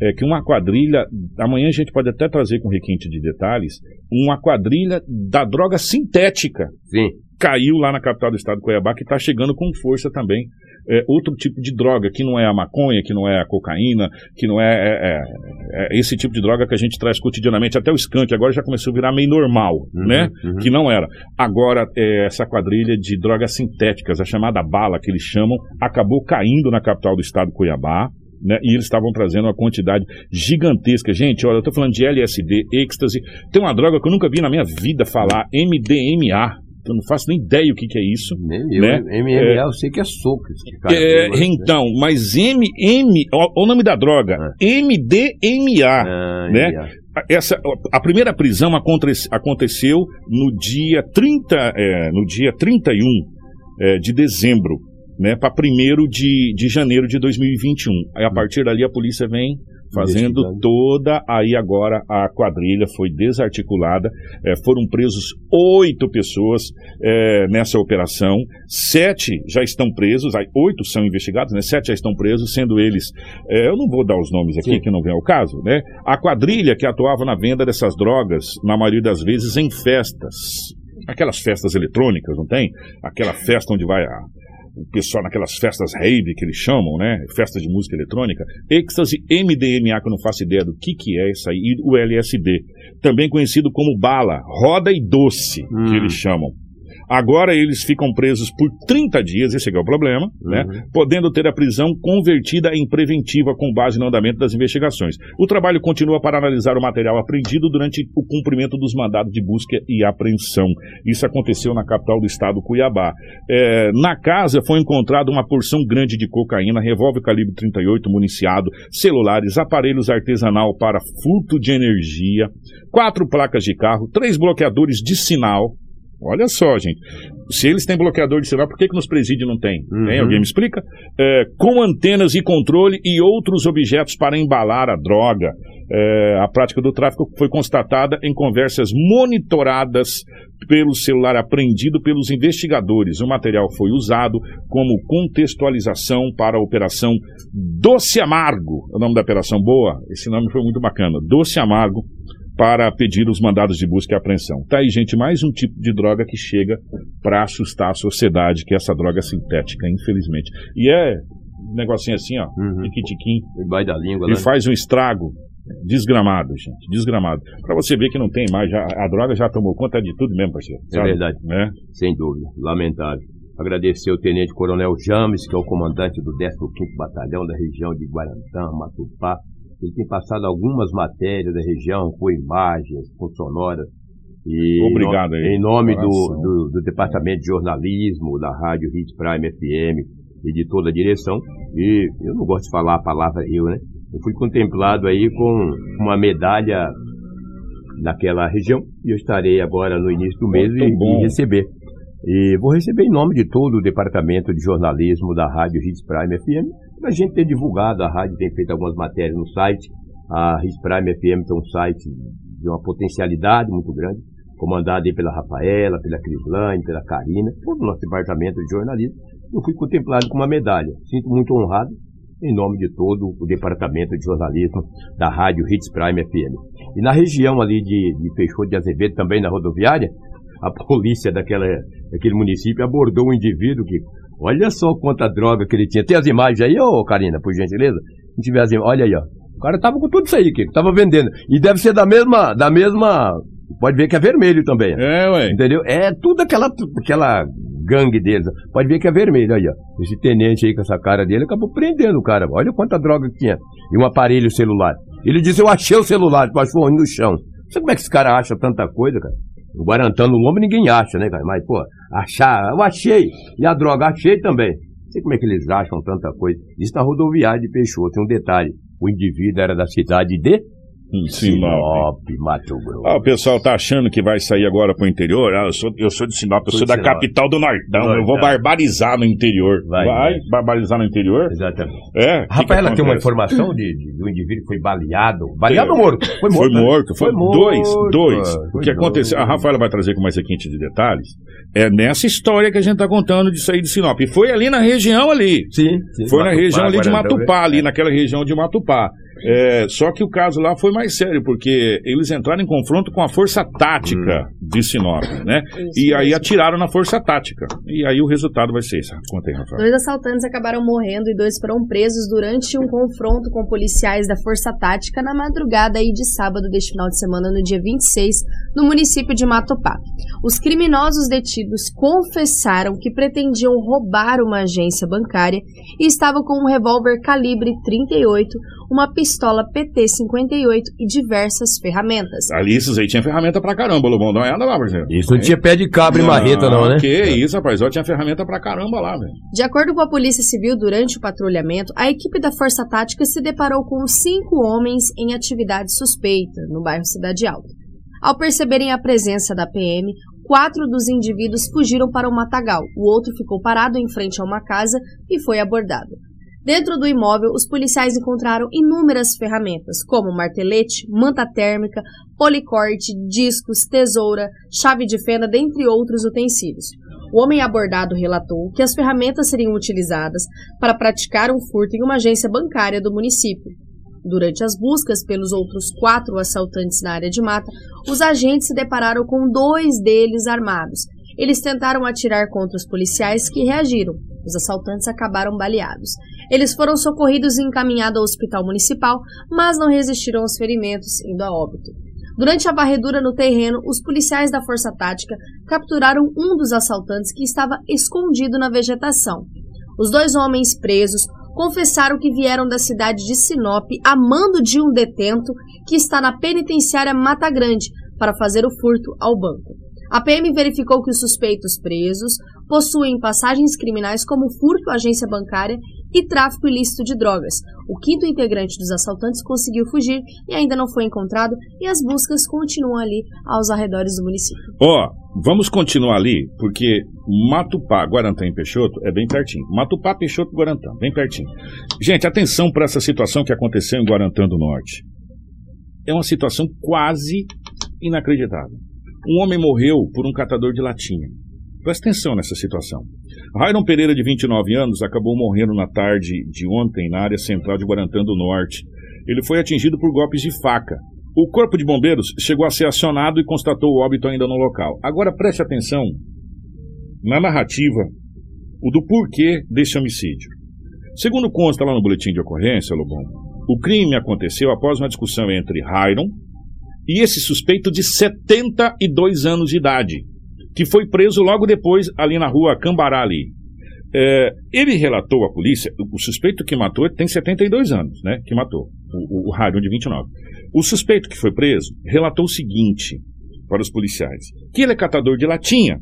é que uma quadrilha, amanhã a gente pode até trazer com requinte de detalhes, uma quadrilha da droga sintética Sim. Caiu lá na capital do estado de Cuiabá, que está chegando com força também. É, outro tipo de droga, que não é a maconha, que não é a cocaína, que não é, é- é- é esse tipo de droga que a gente traz cotidianamente. Até o skunk agora já começou a virar meio normal, Uhum, né? uhum. Que não era. Agora, é, essa quadrilha de drogas sintéticas, a chamada bala que eles chamam, acabou caindo na capital do estado de Cuiabá. Né, e eles estavam trazendo uma quantidade gigantesca. Gente, olha, eu tô falando de LSD, êxtase. Tem uma droga que eu nunca vi na minha vida falar, MDMA. Eu não faço nem ideia o que, que é isso. Nem eu. Né? MMA É. eu sei que é soco. É, Mas, né? então, mas M, M, o nome da droga, MDMA. Ah, né? yeah. Essa, a primeira prisão aconte- aconteceu no dia 30, é, no dia 31 é, de dezembro, né, para 1 de, de janeiro de 2021. Aí a partir dali a polícia vem fazendo toda, aí agora a quadrilha foi desarticulada, é, foram presos oito pessoas é, nessa operação, sete já estão presos, aí oito são investigados, né, sete já estão presos, sendo eles, é, eu não vou dar os nomes aqui, Sim. que não vem ao caso, né, a quadrilha que atuava na venda dessas drogas, na maioria das vezes em festas, aquelas festas eletrônicas, não tem? Aquela festa onde vai a, o pessoal naquelas festas rave que eles chamam, né? Festas de música eletrônica. Êxtase MDMA, que eu não faço ideia do que, que é isso aí, e o LSD. Também conhecido como bala, roda e doce, que Hum. eles chamam. Agora eles ficam presos por 30 dias, esse é é o problema, né? Uhum. podendo ter a prisão convertida em preventiva com base no andamento das investigações. O trabalho continua para analisar o material apreendido durante o cumprimento dos mandados de busca e apreensão. Isso aconteceu na capital do estado, Cuiabá. É, na casa foi encontrada uma porção grande de cocaína, revólver calibre 38 municiado, celulares, aparelhos artesanal para furto de energia, quatro placas de carro, três bloqueadores de sinal. Olha só, gente. Se eles têm bloqueador de sinal, por que, que nos presídios não tem? Uhum. Tem? Alguém me explica? É, com antenas e controle e outros objetos para embalar a droga. É, a prática do tráfico foi constatada em conversas monitoradas pelo celular apreendido pelos investigadores. O material foi usado como contextualização para a operação Doce Amargo. É o nome da operação boa? Esse nome foi muito bacana. Doce Amargo para pedir os mandados de busca e apreensão. Tá aí, gente, mais um tipo de droga que chega para assustar a sociedade, que é essa droga sintética, infelizmente. E é um negocinho assim, ó, Uhum. tiquitiquim, Debaixo da língua, e né? faz um estrago desgramado, gente, desgramado. Para você ver que não tem mais, já, a droga já tomou conta de tudo mesmo, parceiro. É verdade. Né? Sem dúvida. Lamentável. Agradecer ao Tenente Coronel James, que é o comandante do 15º Batalhão da região de Guarantã, Matupá. Ele tem passado algumas matérias da região, com imagens, com sonoras. E Obrigado aí. Em nome do, do, do Departamento de Jornalismo, da Rádio Hit Prime FM e de toda a direção. E eu não gosto de falar a palavra eu, né? Eu fui contemplado aí com uma medalha naquela região e eu estarei agora no início do mês e, e receber. E vou receber em nome de todo o departamento de jornalismo da Rádio Hits Prime FM, a gente ter divulgado. A rádio tem feito algumas matérias no site. A Hits Prime FM tem um site de uma potencialidade muito grande, comandado aí pela Rafaela, pela Crislane, pela Karina, todo o nosso departamento de jornalismo. Eu fui contemplado com uma medalha. Sinto muito honrado em nome de todo o departamento de jornalismo da Rádio Hits Prime FM. E na região ali de, de Peixoto de Azevedo, também na rodoviária, a polícia daquela, daquele município abordou um indivíduo que, olha só quanta droga que ele tinha. Tem as imagens aí, ô Karina, por gentileza? Se tiver as imagens, olha aí, ó. O cara tava com tudo isso aí, que tava vendendo. E deve ser da mesma, da mesma, pode ver que é vermelho também. É, ué. Entendeu? É tudo aquela, aquela gangue deles. Pode ver que é vermelho aí, ó. Esse tenente aí com essa cara dele acabou prendendo o cara. Olha quanta droga que tinha. E um aparelho celular. Ele disse, eu achei o celular, passou no chão. Não sei como é que esse cara acha tanta coisa, cara. No Guarantã, no lombo, ninguém acha, né, cara? Mas, pô, achar, eu achei. E a droga, achei também. Não sei como é que eles acham tanta coisa. Isso na rodoviária de Peixoto. Tem um detalhe. O indivíduo era da cidade de Em Sinop. Mato Grosso. Ah, o pessoal tá achando que vai sair agora pro interior. Ah, eu sou, eu sou de Sinop, eu Sou sou da Sinop. capital do Nortão. Eu vou Nortão. barbarizar no interior. Vai, Vai, vai. barbarizar no interior? Exatamente. É. que Rafaela tem uma informação de, de, de um indivíduo que foi baleado. Baleado ou morto? Foi Foi morto. né? morto, foi, morto, dois, dois. mano. O Foi que aconteceu? A dois. Rafaela vai trazer com mais requinte de detalhes. É nessa história que a gente tá contando de sair de Sinop. E foi ali na região ali. Sim, sim. Foi na Matupá, região ali de Matupá, né? ali naquela região de Matupá. É, só que o caso lá foi mais sério, porque eles entraram em confronto com a força tática Hum. de Sinop, né? Isso E aí mesmo. atiraram na força tática. E aí o resultado vai ser esse. Conta aí, Rafael. Dois assaltantes acabaram morrendo e dois foram presos durante um confronto com policiais da Força Tática na madrugada aí de sábado deste final de semana, no dia 26, no município de Matupá. Os criminosos detidos confessaram que pretendiam roubar uma agência bancária e estavam com um revólver calibre 38, uma pistola PT-58 e diversas ferramentas. Ali, esses aí tinha ferramenta pra caramba, Lobão. Dá uma olhada lá, parceiro. Isso não tinha pé de cabra e marreta, não, né? Que isso, rapaz. Ó, tinha ferramenta pra caramba lá, velho. De acordo com a Polícia Civil, durante o patrulhamento, a equipe da Força Tática se deparou com cinco homens em atividade suspeita no bairro Cidade Alta. Ao perceberem a presença da PM, quatro dos indivíduos fugiram para o matagal, o outro ficou parado em frente a uma casa e foi abordado. Dentro do imóvel, os policiais encontraram inúmeras ferramentas, como martelete, manta térmica, policorte, discos, tesoura, chave de fenda, dentre outros utensílios. O homem abordado relatou que as ferramentas seriam utilizadas para praticar um furto em uma agência bancária do município. Durante as buscas pelos outros quatro assaltantes na área de mata, os agentes se depararam com dois deles armados. Eles tentaram atirar contra os policiais que reagiram. Os assaltantes acabaram baleados. Eles foram socorridos e encaminhados ao hospital municipal, mas não resistiram aos ferimentos, indo a óbito. Durante a varredura no terreno, os policiais da Força Tática capturaram um dos assaltantes que estava escondido na vegetação. Os dois homens presos confessaram que vieram da cidade de Sinop a mando de um detento que está na penitenciária Mata Grande para fazer o furto ao banco. A PM verificou que os suspeitos presos possuem passagens criminais como furto à agência bancária e tráfico ilícito de drogas. O quinto integrante dos assaltantes conseguiu fugir e ainda não foi encontrado e as buscas continuam ali aos arredores do município. Ó, vamos continuar ali, porque Matupá, Guarantã e Peixoto é bem pertinho. Matupá, Peixoto, Guarantã, bem pertinho. Gente, atenção para essa situação que aconteceu em Guarantã do Norte. É uma situação quase inacreditável. Um homem morreu por um catador de latinha. Presta atenção nessa situação. Rairon Pereira, de 29 anos, acabou morrendo na tarde de ontem na área central de Guarantã do Norte. Ele foi atingido por golpes de faca. O corpo de bombeiros chegou a ser acionado e constatou o óbito ainda no local. Agora preste atenção na narrativa o do porquê desse homicídio. Segundo consta lá no boletim de ocorrência, Lobão, o crime aconteceu após uma discussão entre Rairon e esse suspeito de 72 anos de idade, que foi preso logo depois ali na rua Cambará ali. É, ele relatou à polícia, o suspeito que matou tem 72 anos, né? Que matou, o, o, o Rairon de 29. O suspeito que foi preso relatou o seguinte para os policiais: que ele é catador de latinha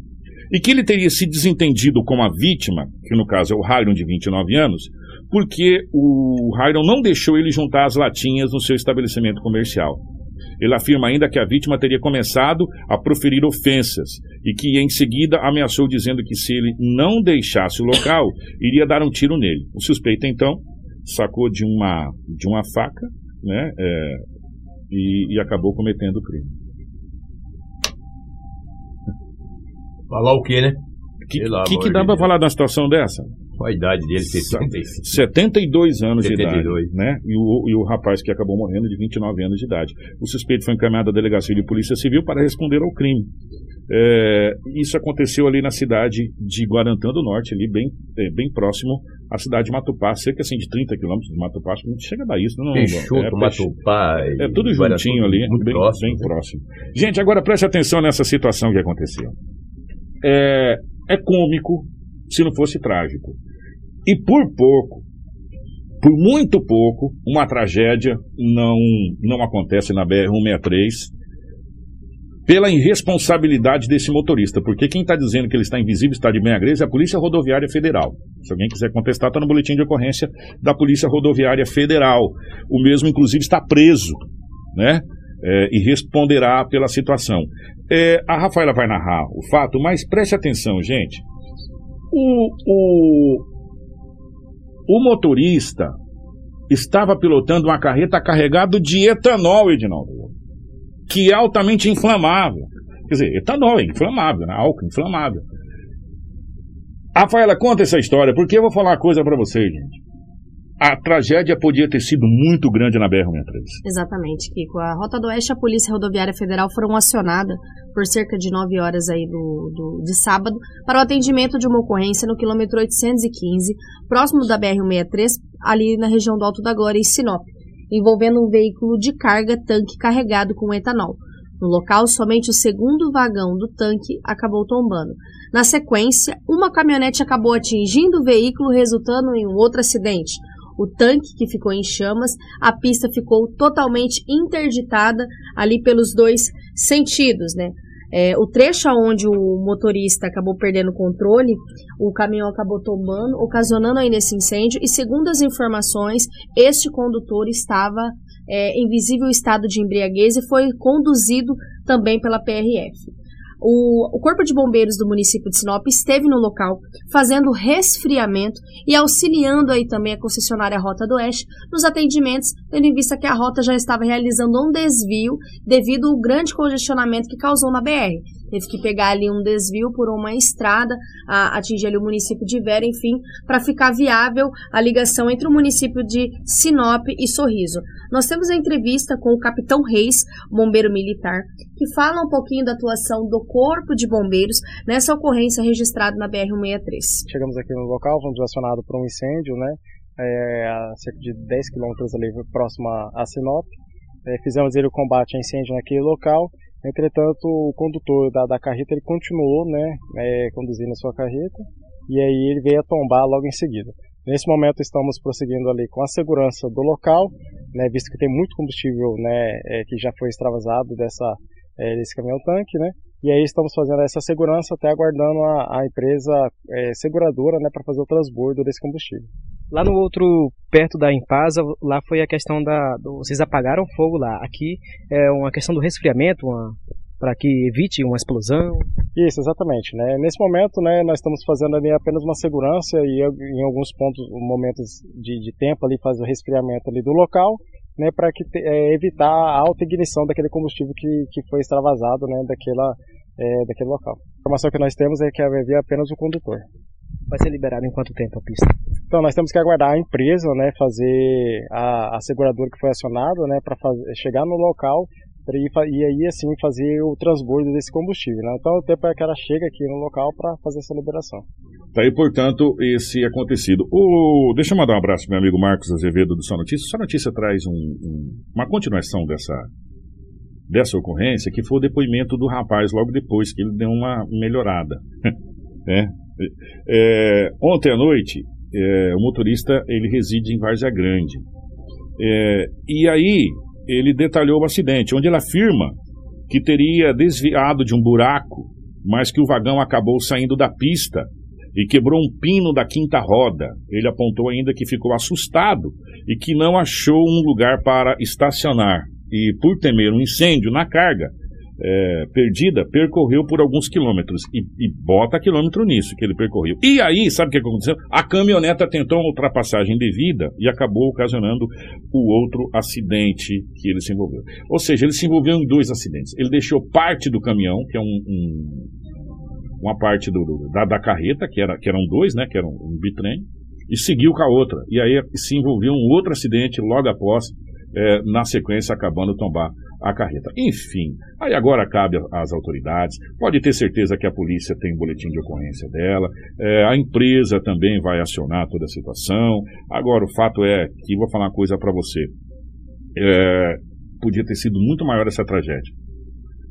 e que ele teria se desentendido com a vítima, que no caso é o Rairon de 29 anos, porque o Rairon não deixou ele juntar as latinhas no seu estabelecimento comercial. Ele afirma ainda que a vítima teria começado a proferir ofensas e que em seguida ameaçou dizendo que se ele não deixasse o local, iria dar um tiro nele. O suspeito então sacou de uma, de uma faca né, é, e, e acabou cometendo o crime. Falar o quê, né? O que, que, que dá Deus. falar de uma situação dessa? Qual a idade dele? 65. 72 anos de 72. idade, né? E o, e o rapaz que acabou morrendo de 29 anos de idade. O suspeito foi encaminhado à delegacia de polícia civil para responder ao crime. É, isso aconteceu ali na cidade de Guarantã do Norte, ali bem, é, bem próximo à cidade de Matupá, cerca assim de 30 quilômetros de Matupá, não chega a dar isso, não. Peixoto, é, Matupá. é tudo juntinho ali, Muito bem, próximo. bem próximo. Gente, agora preste atenção nessa situação que aconteceu. É, é cômico se não fosse trágico. E por pouco, por muito pouco, uma tragédia não, não acontece na BR-163 pela irresponsabilidade desse motorista. Porque quem está dizendo que ele está invisível, está de bem agresa, é a Polícia Rodoviária Federal. Se alguém quiser contestar, está no boletim de ocorrência da Polícia Rodoviária Federal. O mesmo, inclusive, está preso né? É, e responderá pela situação. É, a Rafaela vai narrar o fato, mas preste atenção, gente. O, o, o motorista estava pilotando uma carreta carregada de etanol, Edinaldo, que é altamente inflamável. Quer dizer, etanol é inflamável, né? álcool inflamável. Rafaela, conta essa história, porque eu vou falar uma coisa para vocês, gente a tragédia podia ter sido muito grande na BR-63. Exatamente, Kiko. A Rota do Oeste e a Polícia Rodoviária Federal foram acionadas por cerca de 9 horas aí do, do, de sábado para o atendimento de uma ocorrência no quilômetro 815, próximo da BR-163, ali na região do Alto da Glória, em Sinop, envolvendo um veículo de carga tanque carregado com etanol. No local, somente o segundo vagão do tanque acabou tombando. Na sequência, uma caminhonete acabou atingindo o veículo, resultando em um outro acidente o tanque que ficou em chamas, a pista ficou totalmente interditada ali pelos dois sentidos, né? É, o trecho onde o motorista acabou perdendo o controle, o caminhão acabou tomando, ocasionando ainda esse incêndio, e segundo as informações, este condutor estava é, em visível estado de embriaguez e foi conduzido também pela PRF. O, o Corpo de Bombeiros do município de Sinop esteve no local fazendo resfriamento e auxiliando aí também a concessionária Rota do Oeste nos atendimentos, tendo em vista que a rota já estava realizando um desvio devido ao grande congestionamento que causou na BR teve que pegar ali um desvio por uma estrada, a, atingir ali o município de Vera, enfim, para ficar viável a ligação entre o município de Sinop e Sorriso. Nós temos a entrevista com o capitão Reis, bombeiro militar, que fala um pouquinho da atuação do Corpo de Bombeiros nessa ocorrência registrada na BR-163. Chegamos aqui no local, fomos acionados por um incêndio, né? É, a cerca de 10 quilômetros ali próximo a, a Sinop. É, fizemos ele o combate a incêndio naquele local Entretanto, o condutor da, da carreta ele continuou né, é, conduzindo a sua carreta e aí ele veio a tombar logo em seguida. Nesse momento estamos prosseguindo ali com a segurança do local, né, visto que tem muito combustível né, é, que já foi extravasado dessa, é, desse caminhão-tanque, né, e aí estamos fazendo essa segurança até aguardando a, a empresa é, seguradora né, para fazer o transbordo desse combustível. Lá no outro, perto da Impasa, lá foi a questão da. Do, vocês apagaram fogo lá. Aqui é uma questão do resfriamento, para que evite uma explosão. Isso, exatamente. Né? Nesse momento, né, nós estamos fazendo ali apenas uma segurança e em alguns pontos, momentos de, de tempo ali, faz o resfriamento ali do local, né, para que é, evitar a alta ignição daquele combustível que, que foi extravasado, né, daquela, é, daquele local. A informação que nós temos é que havia apenas o condutor. Vai ser liberado em quanto tempo a pista? Então, nós temos que aguardar a empresa, né, fazer a, a seguradora que foi acionada, né, para chegar no local e, e aí assim fazer o transbordo desse combustível. Né? Então, o tempo é que ela chega aqui no local para fazer essa liberação. Tá aí, portanto, esse acontecido. O, deixa eu mandar um abraço para meu amigo Marcos Azevedo do Só Notícia. Só Notícia traz um, um, uma continuação dessa, dessa ocorrência, que foi o depoimento do rapaz logo depois que ele deu uma melhorada. é, é, ontem à noite, é, o motorista ele reside em Várzea Grande. É, e aí ele detalhou o acidente, onde ele afirma que teria desviado de um buraco, mas que o vagão acabou saindo da pista e quebrou um pino da quinta roda. Ele apontou ainda que ficou assustado e que não achou um lugar para estacionar. E por temer um incêndio na carga, é, perdida, percorreu por alguns quilômetros. E, e, bota quilômetro nisso que ele percorreu. E aí, sabe o que aconteceu? A caminhoneta tentou uma ultrapassagem devida e acabou ocasionando o outro acidente que ele se envolveu. Ou seja, ele se envolveu em dois acidentes. Ele deixou parte do caminhão, que é um, um uma parte do, da, da, carreta, que, era, que eram dois, né? Que era um, um bitrem, e seguiu com a outra. E aí se envolveu um outro acidente logo após, é, na sequência, acabando tombar a carreta. Enfim, aí agora cabe às autoridades. Pode ter certeza que a polícia tem um boletim de ocorrência dela, é, a empresa também vai acionar toda a situação. Agora, o fato é que vou falar uma coisa para você. É, podia ter sido muito maior essa tragédia.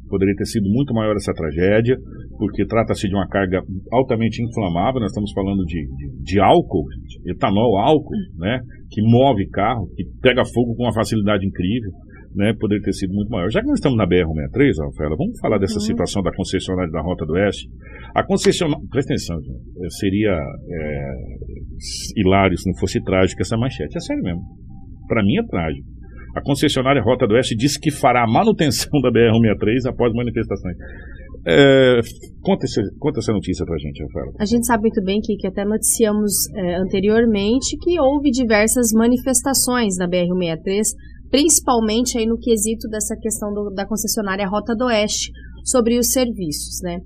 Poderia ter sido muito maior essa tragédia, porque trata-se de uma carga altamente inflamável. Nós estamos falando de, de, de álcool, etanol, álcool, né? Que move carro, que pega fogo com uma facilidade incrível né, poderia ter sido muito maior. Já que nós estamos na BR-163, Rafaela, vamos falar dessa uhum. situação da concessionária da Rota do Oeste. A concessionária, presta atenção, gente, é, seria é, hilário se não fosse trágico essa manchete. É sério mesmo. Para mim é trágico. A concessionária Rota do Oeste disse que fará a manutenção da BR-163 após manifestações. É, conta, esse, conta essa notícia pra gente, Rafael. A gente sabe muito bem que, que até noticiamos é, anteriormente que houve diversas manifestações na BR-163, principalmente aí no quesito dessa questão do, da concessionária Rota do Oeste sobre os serviços, né?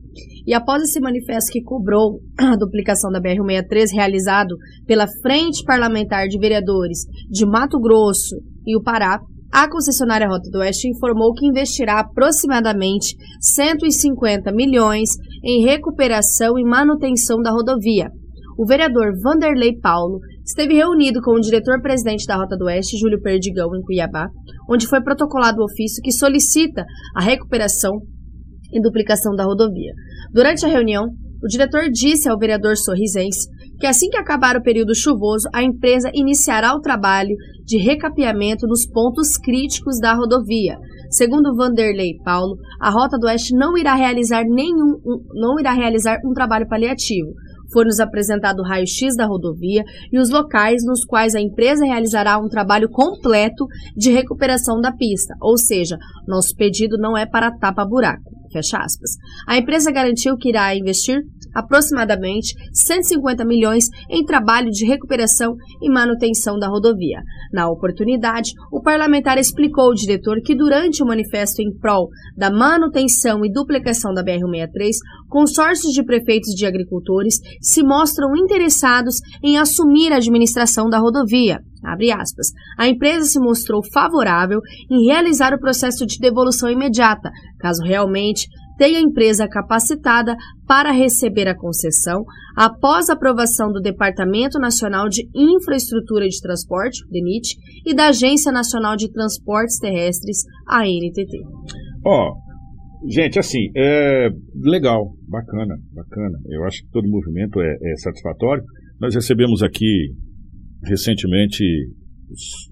E após esse manifesto que cobrou a duplicação da BR-163 realizado pela Frente Parlamentar de Vereadores de Mato Grosso e o Pará, a concessionária Rota do Oeste informou que investirá aproximadamente 150 milhões em recuperação e manutenção da rodovia. O vereador Vanderlei Paulo esteve reunido com o diretor-presidente da Rota do Oeste, Júlio Perdigão, em Cuiabá, onde foi protocolado o ofício que solicita a recuperação e duplicação da rodovia. Durante a reunião, o diretor disse ao vereador sorrisense que assim que acabar o período chuvoso, a empresa iniciará o trabalho de recapeamento nos pontos críticos da rodovia. Segundo Vanderlei Paulo, a Rota do Oeste não irá realizar nenhum um, não irá realizar um trabalho paliativo. Foi-nos apresentado o raio-x da rodovia e os locais nos quais a empresa realizará um trabalho completo de recuperação da pista, ou seja, nosso pedido não é para tapa-buraco. Fecha aspas. A empresa garantiu que irá investir aproximadamente 150 milhões em trabalho de recuperação e manutenção da rodovia. Na oportunidade, o parlamentar explicou ao diretor que durante o manifesto em prol da manutenção e duplicação da BR-163, consórcios de prefeitos de agricultores se mostram interessados em assumir a administração da rodovia. A empresa se mostrou favorável em realizar o processo de devolução imediata, caso realmente tenha a empresa capacitada para receber a concessão após aprovação do Departamento Nacional de Infraestrutura de Transporte, DENIT, e da Agência Nacional de Transportes Terrestres, ANTT. Ó, oh, gente, assim, é legal, bacana, bacana. Eu acho que todo movimento é, é satisfatório. Nós recebemos aqui recentemente os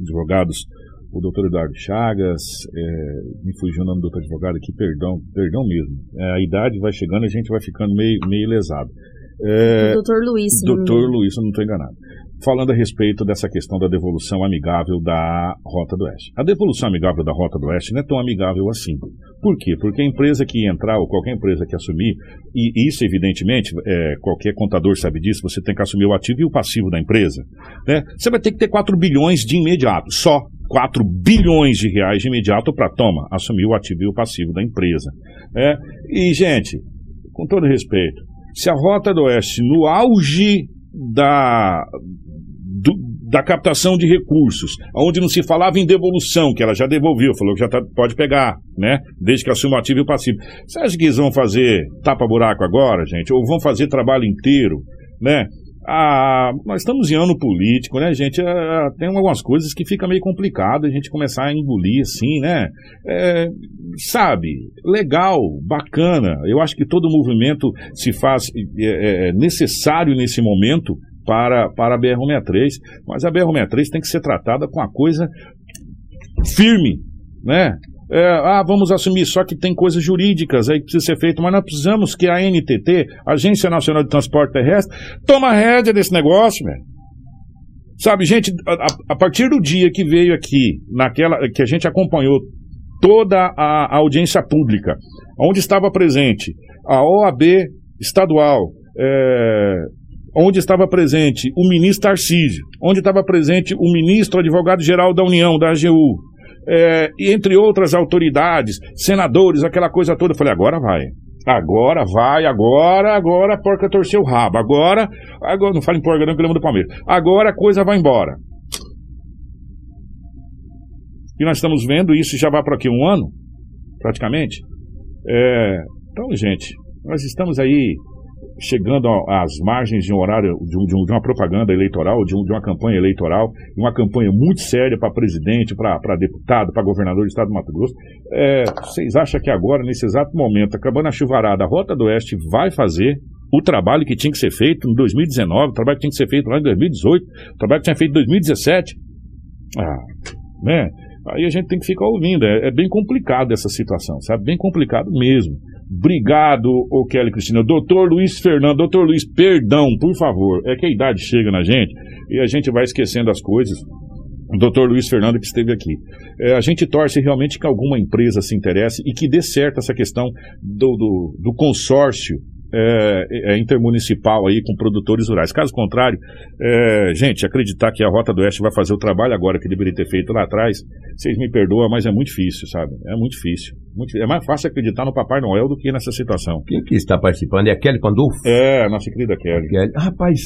advogados o doutor Eduardo Chagas, é, me fugiu o nome do outro advogado aqui, perdão, perdão mesmo. É, a idade vai chegando e a gente vai ficando meio, meio lesado. É, o doutor Luiz. Doutor Luiz, eu não estou enganado. Falando a respeito dessa questão da devolução amigável da Rota do Oeste. A devolução amigável da Rota do Oeste não é tão amigável assim. Por quê? Porque a empresa que entrar, ou qualquer empresa que assumir, e isso evidentemente, é, qualquer contador sabe disso, você tem que assumir o ativo e o passivo da empresa. Né? Você vai ter que ter 4 bilhões de imediato, só 4 bilhões de reais de imediato para, toma, assumir o ativo e o passivo da empresa. É, e, gente, com todo respeito, se a Rota do Oeste, no auge da, do, da captação de recursos, onde não se falava em devolução, que ela já devolveu, falou que já tá, pode pegar, né? Desde que assuma o ativo e o passivo. Você acha que eles vão fazer tapa-buraco agora, gente? Ou vão fazer trabalho inteiro, né? Ah, nós estamos em ano político, né, gente? Ah, tem algumas coisas que fica meio complicado a gente começar a engolir assim, né? É, sabe, legal, bacana. Eu acho que todo movimento se faz é, é, é necessário nesse momento para, para a BR-163, mas a BR-163 tem que ser tratada com a coisa firme, né? É, ah, vamos assumir, só que tem coisas jurídicas aí que precisa ser feito, mas nós precisamos que a NTT, Agência Nacional de Transporte Terrestre, toma rédea desse negócio, velho. Sabe, gente, a, a, partir do dia que veio aqui, naquela que a gente acompanhou toda a, a audiência pública, onde estava presente a OAB estadual, é, onde estava presente o ministro Tarcísio, onde estava presente o ministro advogado-geral da União, da AGU, é, entre outras autoridades, senadores, aquela coisa toda. Eu falei, agora vai. Agora vai, agora, agora a porca torceu o rabo. Agora, agora não fala em porca não, que do Palmeiras. Agora a coisa vai embora. E nós estamos vendo isso já vai para aqui um ano, praticamente. É, então, gente, nós estamos aí chegando às margens de um horário, de, um, de uma propaganda eleitoral, de, um, de, uma campanha eleitoral, uma campanha muito séria para presidente, para deputado, para governador do estado do Mato Grosso. É, vocês acham que agora, nesse exato momento, acabando a chuvarada, a Rota do Oeste vai fazer o trabalho que tinha que ser feito em 2019, o trabalho que tinha que ser feito lá em 2018, o trabalho que tinha feito em 2017? Ah, né? Aí a gente tem que ficar ouvindo. É, é bem complicado essa situação, sabe? Bem complicado mesmo. Obrigado, ô Kelly Cristina. Doutor Luiz Fernando, doutor Luiz, perdão, por favor. É que a idade chega na gente e a gente vai esquecendo as coisas. o doutor Luiz Fernando que esteve aqui. É, a gente torce realmente que alguma empresa se interesse e que dê certo essa questão do, do, do consórcio é, é, intermunicipal aí com produtores rurais. Caso contrário, é, gente, acreditar que a Rota do Oeste vai fazer o trabalho agora que deveria ter feito lá atrás, vocês me perdoam, mas é muito difícil, sabe? É muito difícil. Muito, é mais fácil acreditar no Papai Noel do que nessa situação. Quem que está participando? É a Kelly Pandolfo? É, a nossa querida Kelly. Kelly. Rapaz,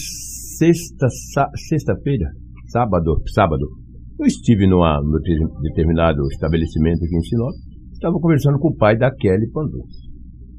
sexta, sexta-feira, sábado, sábado, eu estive numa, num determinado estabelecimento aqui em Sinop, estava conversando com o pai da Kelly Pandolfo.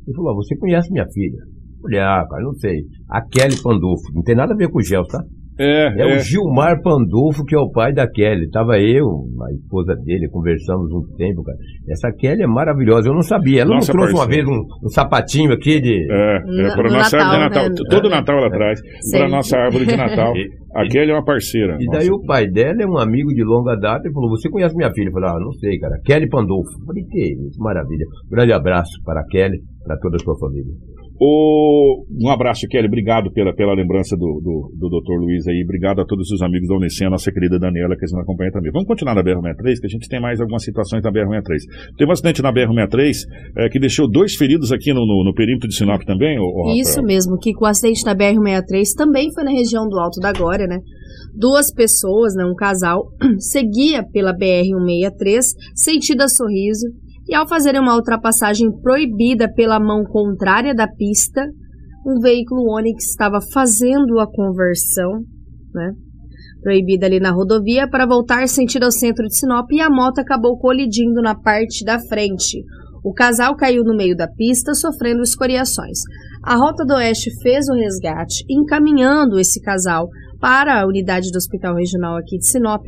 Ele falou, você conhece minha filha? Falei, ah, cara, não sei. A Kelly Pandolfo. Não tem nada a ver com o Gel, tá? É, é, é, o Gilmar Pandolfo, que é o pai da Kelly. Tava eu, a esposa dele, conversamos um tempo, cara. Essa Kelly é maravilhosa, eu não sabia. Ela Nossa, não trouxe parceiro. uma vez um, um sapatinho aqui de. É, é para no nossa Natal, árvore de Natal. né? Todo Natal ela traz. Para nossa árvore de Natal. E- A Kelly é uma parceira. E daí Nossa. o pai dela é um amigo de longa data e falou: Você conhece minha filha? Eu falei: Ah, não sei, cara. Kelly Pandolfo. Eu falei: Que isso, maravilha. Grande abraço para a Kelly, para toda a sua família. O- Um abraço, Kelly. Obrigado pela, pela lembrança do, do, do Dr. Luiz aí. Obrigado a todos os amigos da Unicem, a nossa querida Daniela, que nos acompanha também. Vamos continuar na BR-63, que a gente tem mais algumas situações na BR-63. Teve um acidente na BR-63 é, que deixou dois feridos aqui no, no, no perímetro de Sinop também, ô? Isso mesmo, que o acidente na BR-63 também foi na região do Alto da Glória, né? Duas pessoas, né, um casal, seguia pela BR-163, sentido a sorriso, e ao fazerem uma ultrapassagem proibida pela mão contrária da pista, um veículo Onix estava fazendo a conversão, né? Proibida ali na rodovia para voltar sentido ao centro de Sinop e a moto acabou colidindo na parte da frente. O casal caiu no meio da pista, sofrendo escoriações. A Rota do Oeste fez o resgate, encaminhando esse casal para a unidade do Hospital Regional aqui de Sinop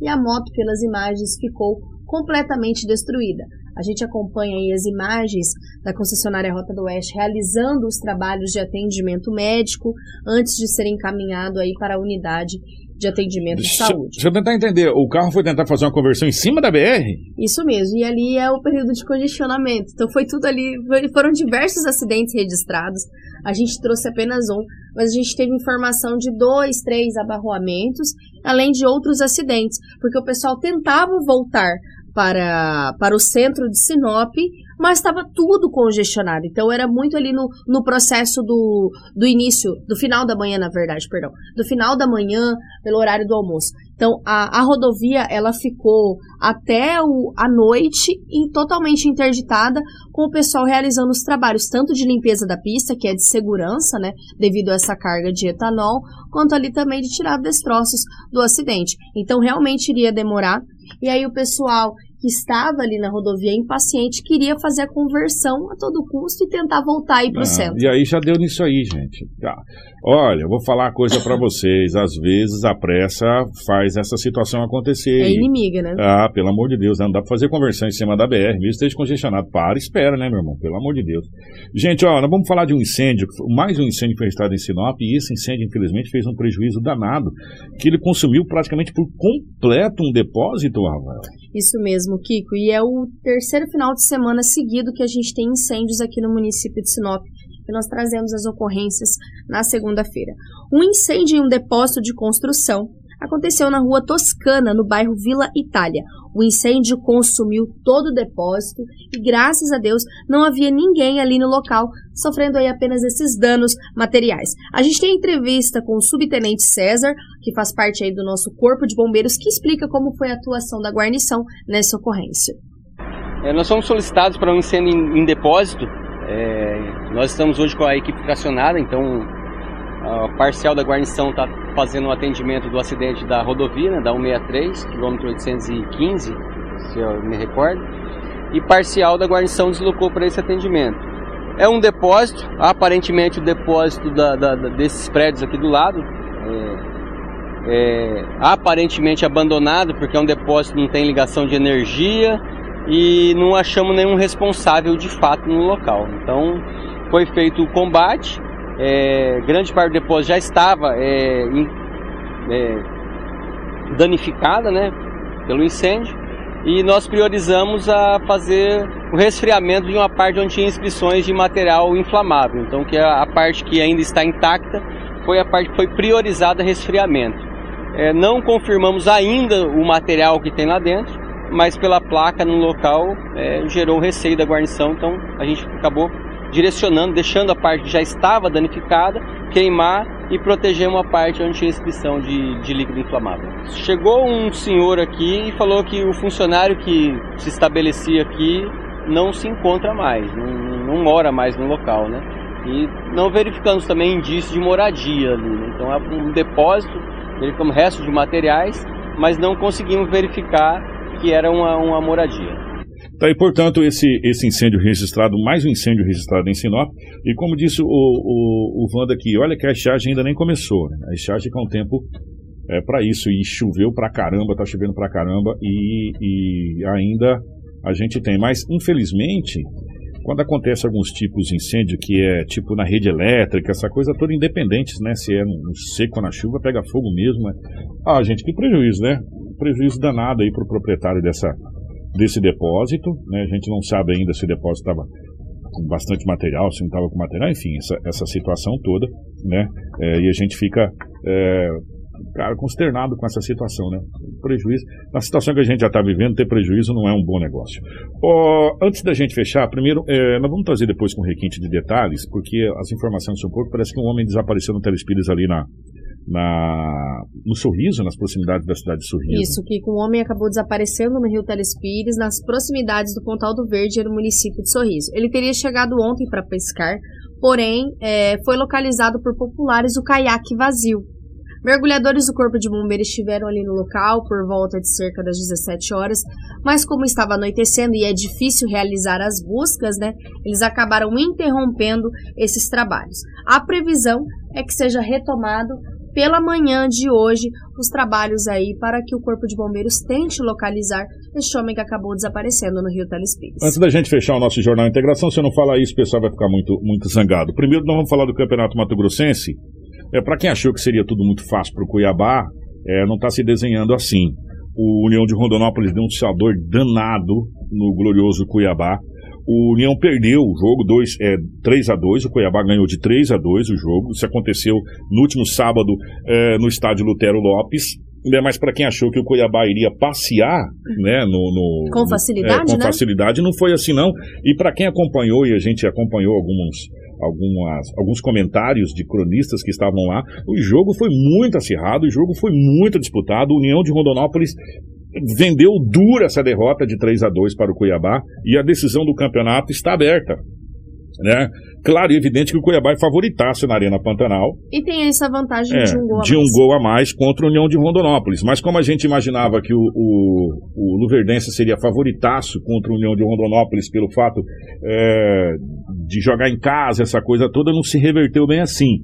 e a moto, pelas imagens, ficou completamente destruída. A gente acompanha aí as imagens da concessionária Rota do Oeste realizando os trabalhos de atendimento médico antes de ser encaminhado aí para a unidade de atendimento de saúde. deixa eu tentar entender. O carro foi tentar fazer uma conversão em cima da BR? Isso mesmo, e ali é o período de congestionamento. Então foi tudo ali, foram diversos acidentes registrados. A gente trouxe apenas um, mas a gente teve informação de dois, três abarroamentos, além de outros acidentes, porque o pessoal tentava voltar para, para o centro de Sinop, mas estava tudo congestionado. Então era muito ali no, no processo do, do início, do final da manhã, na verdade, perdão, do final da manhã, pelo horário do almoço. Então a, a rodovia ela ficou até o, a noite e totalmente interditada, com o pessoal realizando os trabalhos tanto de limpeza da pista, que é de segurança, né, devido a essa carga de etanol, quanto ali também de tirar destroços do acidente. Então realmente iria demorar. E aí o pessoal que estava ali na rodovia impaciente queria fazer a conversão a todo custo e tentar voltar aí para o Ah, centro. E aí já deu nisso aí, gente. Tá. Olha, eu vou falar uma coisa pra vocês. Às vezes a pressa faz essa situação acontecer. É inimiga, né? Ah, pelo amor de Deus, né? não dá pra fazer conversão em cima da BR, mesmo esteja congestionado. Para, espera, né, meu irmão? Pelo amor de Deus. Gente, ó, nós vamos falar de um incêndio, mais um incêndio que foi registrado em Sinop, e esse incêndio, infelizmente, fez um prejuízo danado, que ele consumiu praticamente por completo um depósito, Rafael. Isso mesmo, Kiko. E é o terceiro final de semana seguido que a gente tem incêndios aqui no município de Sinop. E nós trazemos as ocorrências na segunda-feira. Um incêndio em um depósito de construção aconteceu na rua Toscana, no bairro Vila Itália. O incêndio consumiu todo o depósito e, graças a Deus, não havia ninguém ali no local, sofrendo aí apenas esses danos materiais. A gente tem entrevista com o subtenente César, que faz parte aí do nosso corpo de bombeiros, que explica como foi a atuação da guarnição nessa ocorrência. É, nós fomos solicitados para um incêndio em, em depósito. É, nós estamos hoje com a equipe fracionada, então a parcial da guarnição está fazendo o atendimento do acidente da rodovia, né, da 163, quilômetro 815, se eu me recordo, e parcial da guarnição deslocou para esse atendimento. É um depósito, aparentemente o depósito da- da- desses prédios aqui do lado, é, é, aparentemente abandonado, porque é um depósito que não tem ligação de energia, e não achamos nenhum responsável de fato no local. Então foi feito o combate, é, grande parte do depósito já estava é, é, danificada né, pelo incêndio e nós priorizamos a fazer o resfriamento de uma parte onde tinha inscrições de material inflamável. Então que a, a parte que ainda está intacta foi a parte que foi priorizada resfriamento. É, não confirmamos ainda o material que tem lá dentro, mas pela placa no local é, gerou receio da guarnição, então a gente acabou direcionando, deixando a parte que já estava danificada, queimar e proteger uma parte onde tinha inscrição de, de líquido inflamável. Chegou um senhor aqui e falou que o funcionário que se estabelecia aqui não se encontra mais, não, não mora mais no local, né? E não verificamos também indícios de moradia ali, né? Então é um depósito, verificamos restos de materiais, mas não conseguimos verificar que era uma, uma moradia. Tá aí, portanto, esse, esse incêndio registrado, mais um incêndio registrado em Sinop. E como disse o, o, o Wanda aqui, olha que a estiagem ainda nem começou. Né? A estiagem fica um tempo é, para isso. E choveu pra caramba, tá chovendo pra caramba. E, e ainda a gente tem. Mas, infelizmente, quando acontece alguns tipos de incêndio que é tipo na rede elétrica, essa coisa toda independente, né? Se é no seco na chuva, pega fogo mesmo. Né? Ah, gente, que prejuízo, né? Prejuízo danado aí pro proprietário dessa, desse depósito. Né? A gente não sabe ainda se o depósito estava com bastante material, se não estava com material, enfim, essa, essa situação toda, né? É, e a gente fica, é, cara, consternado com essa situação, né? Prejuízo. Na situação que a gente já está vivendo, ter prejuízo não é um bom negócio. Oh, antes da gente fechar, primeiro, é, nós vamos trazer depois com requinte de detalhes, porque as informações são pouco. Parece que um homem desapareceu no Telespires ali na, na, no Sorriso, nas proximidades da cidade de Sorriso. Isso, que um homem acabou desaparecendo no Rio Telespires, nas proximidades do Pontal do Verde, no município de Sorriso. Ele teria chegado ontem para pescar, porém é, foi localizado por populares o caiaque vazio. Mergulhadores do Corpo de Bombeiros estiveram ali no local por volta de cerca das 17 horas, mas como estava anoitecendo e é difícil realizar as buscas, né, eles acabaram interrompendo esses trabalhos. A previsão é que seja retomado pela manhã de hoje os trabalhos aí para que o Corpo de Bombeiros tente localizar este homem que acabou desaparecendo no Rio Telespires. Antes da gente fechar o nosso Jornal Integração, se eu não falar isso, o pessoal vai ficar muito, muito zangado. Primeiro, nós vamos falar do Campeonato Mato Grossense. É, para quem achou que seria tudo muito fácil para o Cuiabá, é, não está se desenhando assim. O União de Rondonópolis deu um salvador danado no glorioso Cuiabá. O União perdeu o jogo 2, é, 3 a 2 o Cuiabá ganhou de 3 a 2 o jogo. Isso aconteceu no último sábado é, no estádio Lutero Lopes. Né, mas para quem achou que o Cuiabá iria passear, né, no, no com facilidade, é, com né? facilidade, não foi assim não. E para quem acompanhou e a gente acompanhou alguns algumas, alguns comentários de cronistas que estavam lá, o jogo foi muito acirrado, o jogo foi muito disputado. A União de Rondonópolis vendeu dura essa derrota de 3 a 2 para o Cuiabá e a decisão do campeonato está aberta. Né? Claro e evidente que o Cuiabá é favoritaço na Arena Pantanal. E tem essa vantagem é, de um gol a de um mais. gol a mais contra a União de Rondonópolis. Mas como a gente imaginava que o, o, o Luverdense seria favoritaço contra a União de Rondonópolis pelo fato é, de jogar em casa, essa coisa toda, não se reverteu bem assim.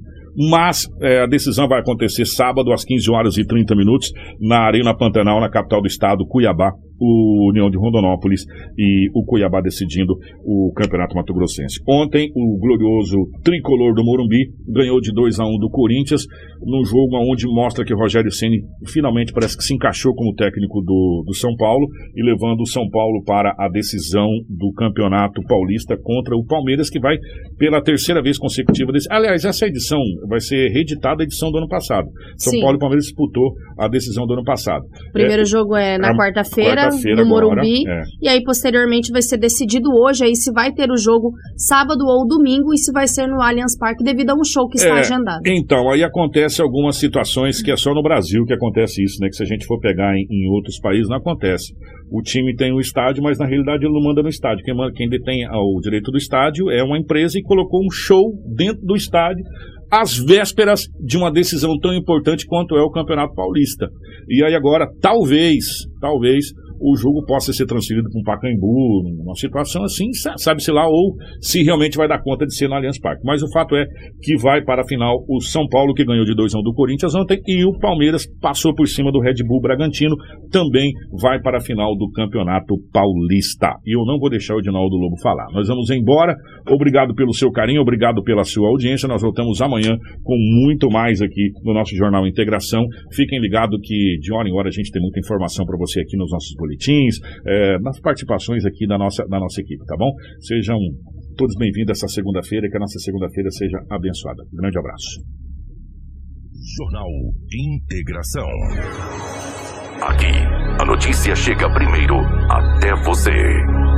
Mas é, a decisão vai acontecer sábado às 15 horas e 30 minutos na Arena Pantanal, na capital do estado, Cuiabá, o União de Rondonópolis e o Cuiabá decidindo o Campeonato Mato Grossense. Ontem, o glorioso tricolor do Morumbi ganhou de 2 a 1 do Corinthians, num jogo onde mostra que Rogério Ceni finalmente parece que se encaixou como técnico do, do São Paulo e levando o São Paulo para a decisão do Campeonato Paulista contra o Palmeiras, que vai pela terceira vez consecutiva. Desse... Aliás, essa edição vai ser reeditada a edição do ano passado. São Sim. Paulo e Palmeiras disputou a decisão do ano passado. O primeiro jogo é na quarta-feira no agora, Morumbi. é. E aí, posteriormente, vai ser decidido hoje aí se vai ter o jogo sábado ou domingo e se vai ser no Allianz Parque devido a um show que está É, agendado. Então, aí acontece algumas situações que é só no Brasil que acontece isso, né? Que se a gente for pegar em, em outros países, não acontece. O time tem o estádio, mas na realidade ele não manda no estádio. Quem, manda- quem detém o direito do estádio é uma empresa e colocou um show dentro do estádio às vésperas de uma decisão tão importante quanto é o Campeonato Paulista. E aí agora, talvez, talvez, o jogo possa ser transferido para um Pacaembu, uma situação assim, sa- sabe-se lá, ou se realmente vai dar conta de ser no Allianz Parque. Mas o fato é que vai para a final o São Paulo, que ganhou de 2 a 1 do Corinthians ontem, e o Palmeiras passou por cima do Red Bull Bragantino, também vai para a final do Campeonato Paulista. E eu não vou deixar o Edinaldo Lobo falar. Nós vamos embora. Obrigado pelo seu carinho, obrigado pela sua audiência. Nós voltamos amanhã com muito mais aqui no nosso Jornal Integração. Fiquem ligados que de hora em hora a gente tem muita informação para você aqui nos nossos boletins, eh, nas participações aqui da nossa, da nossa equipe, tá bom? Sejam todos bem-vindos essa segunda-feira e que a nossa segunda-feira seja abençoada. Grande abraço. Jornal Integração. Aqui, a notícia chega primeiro até você.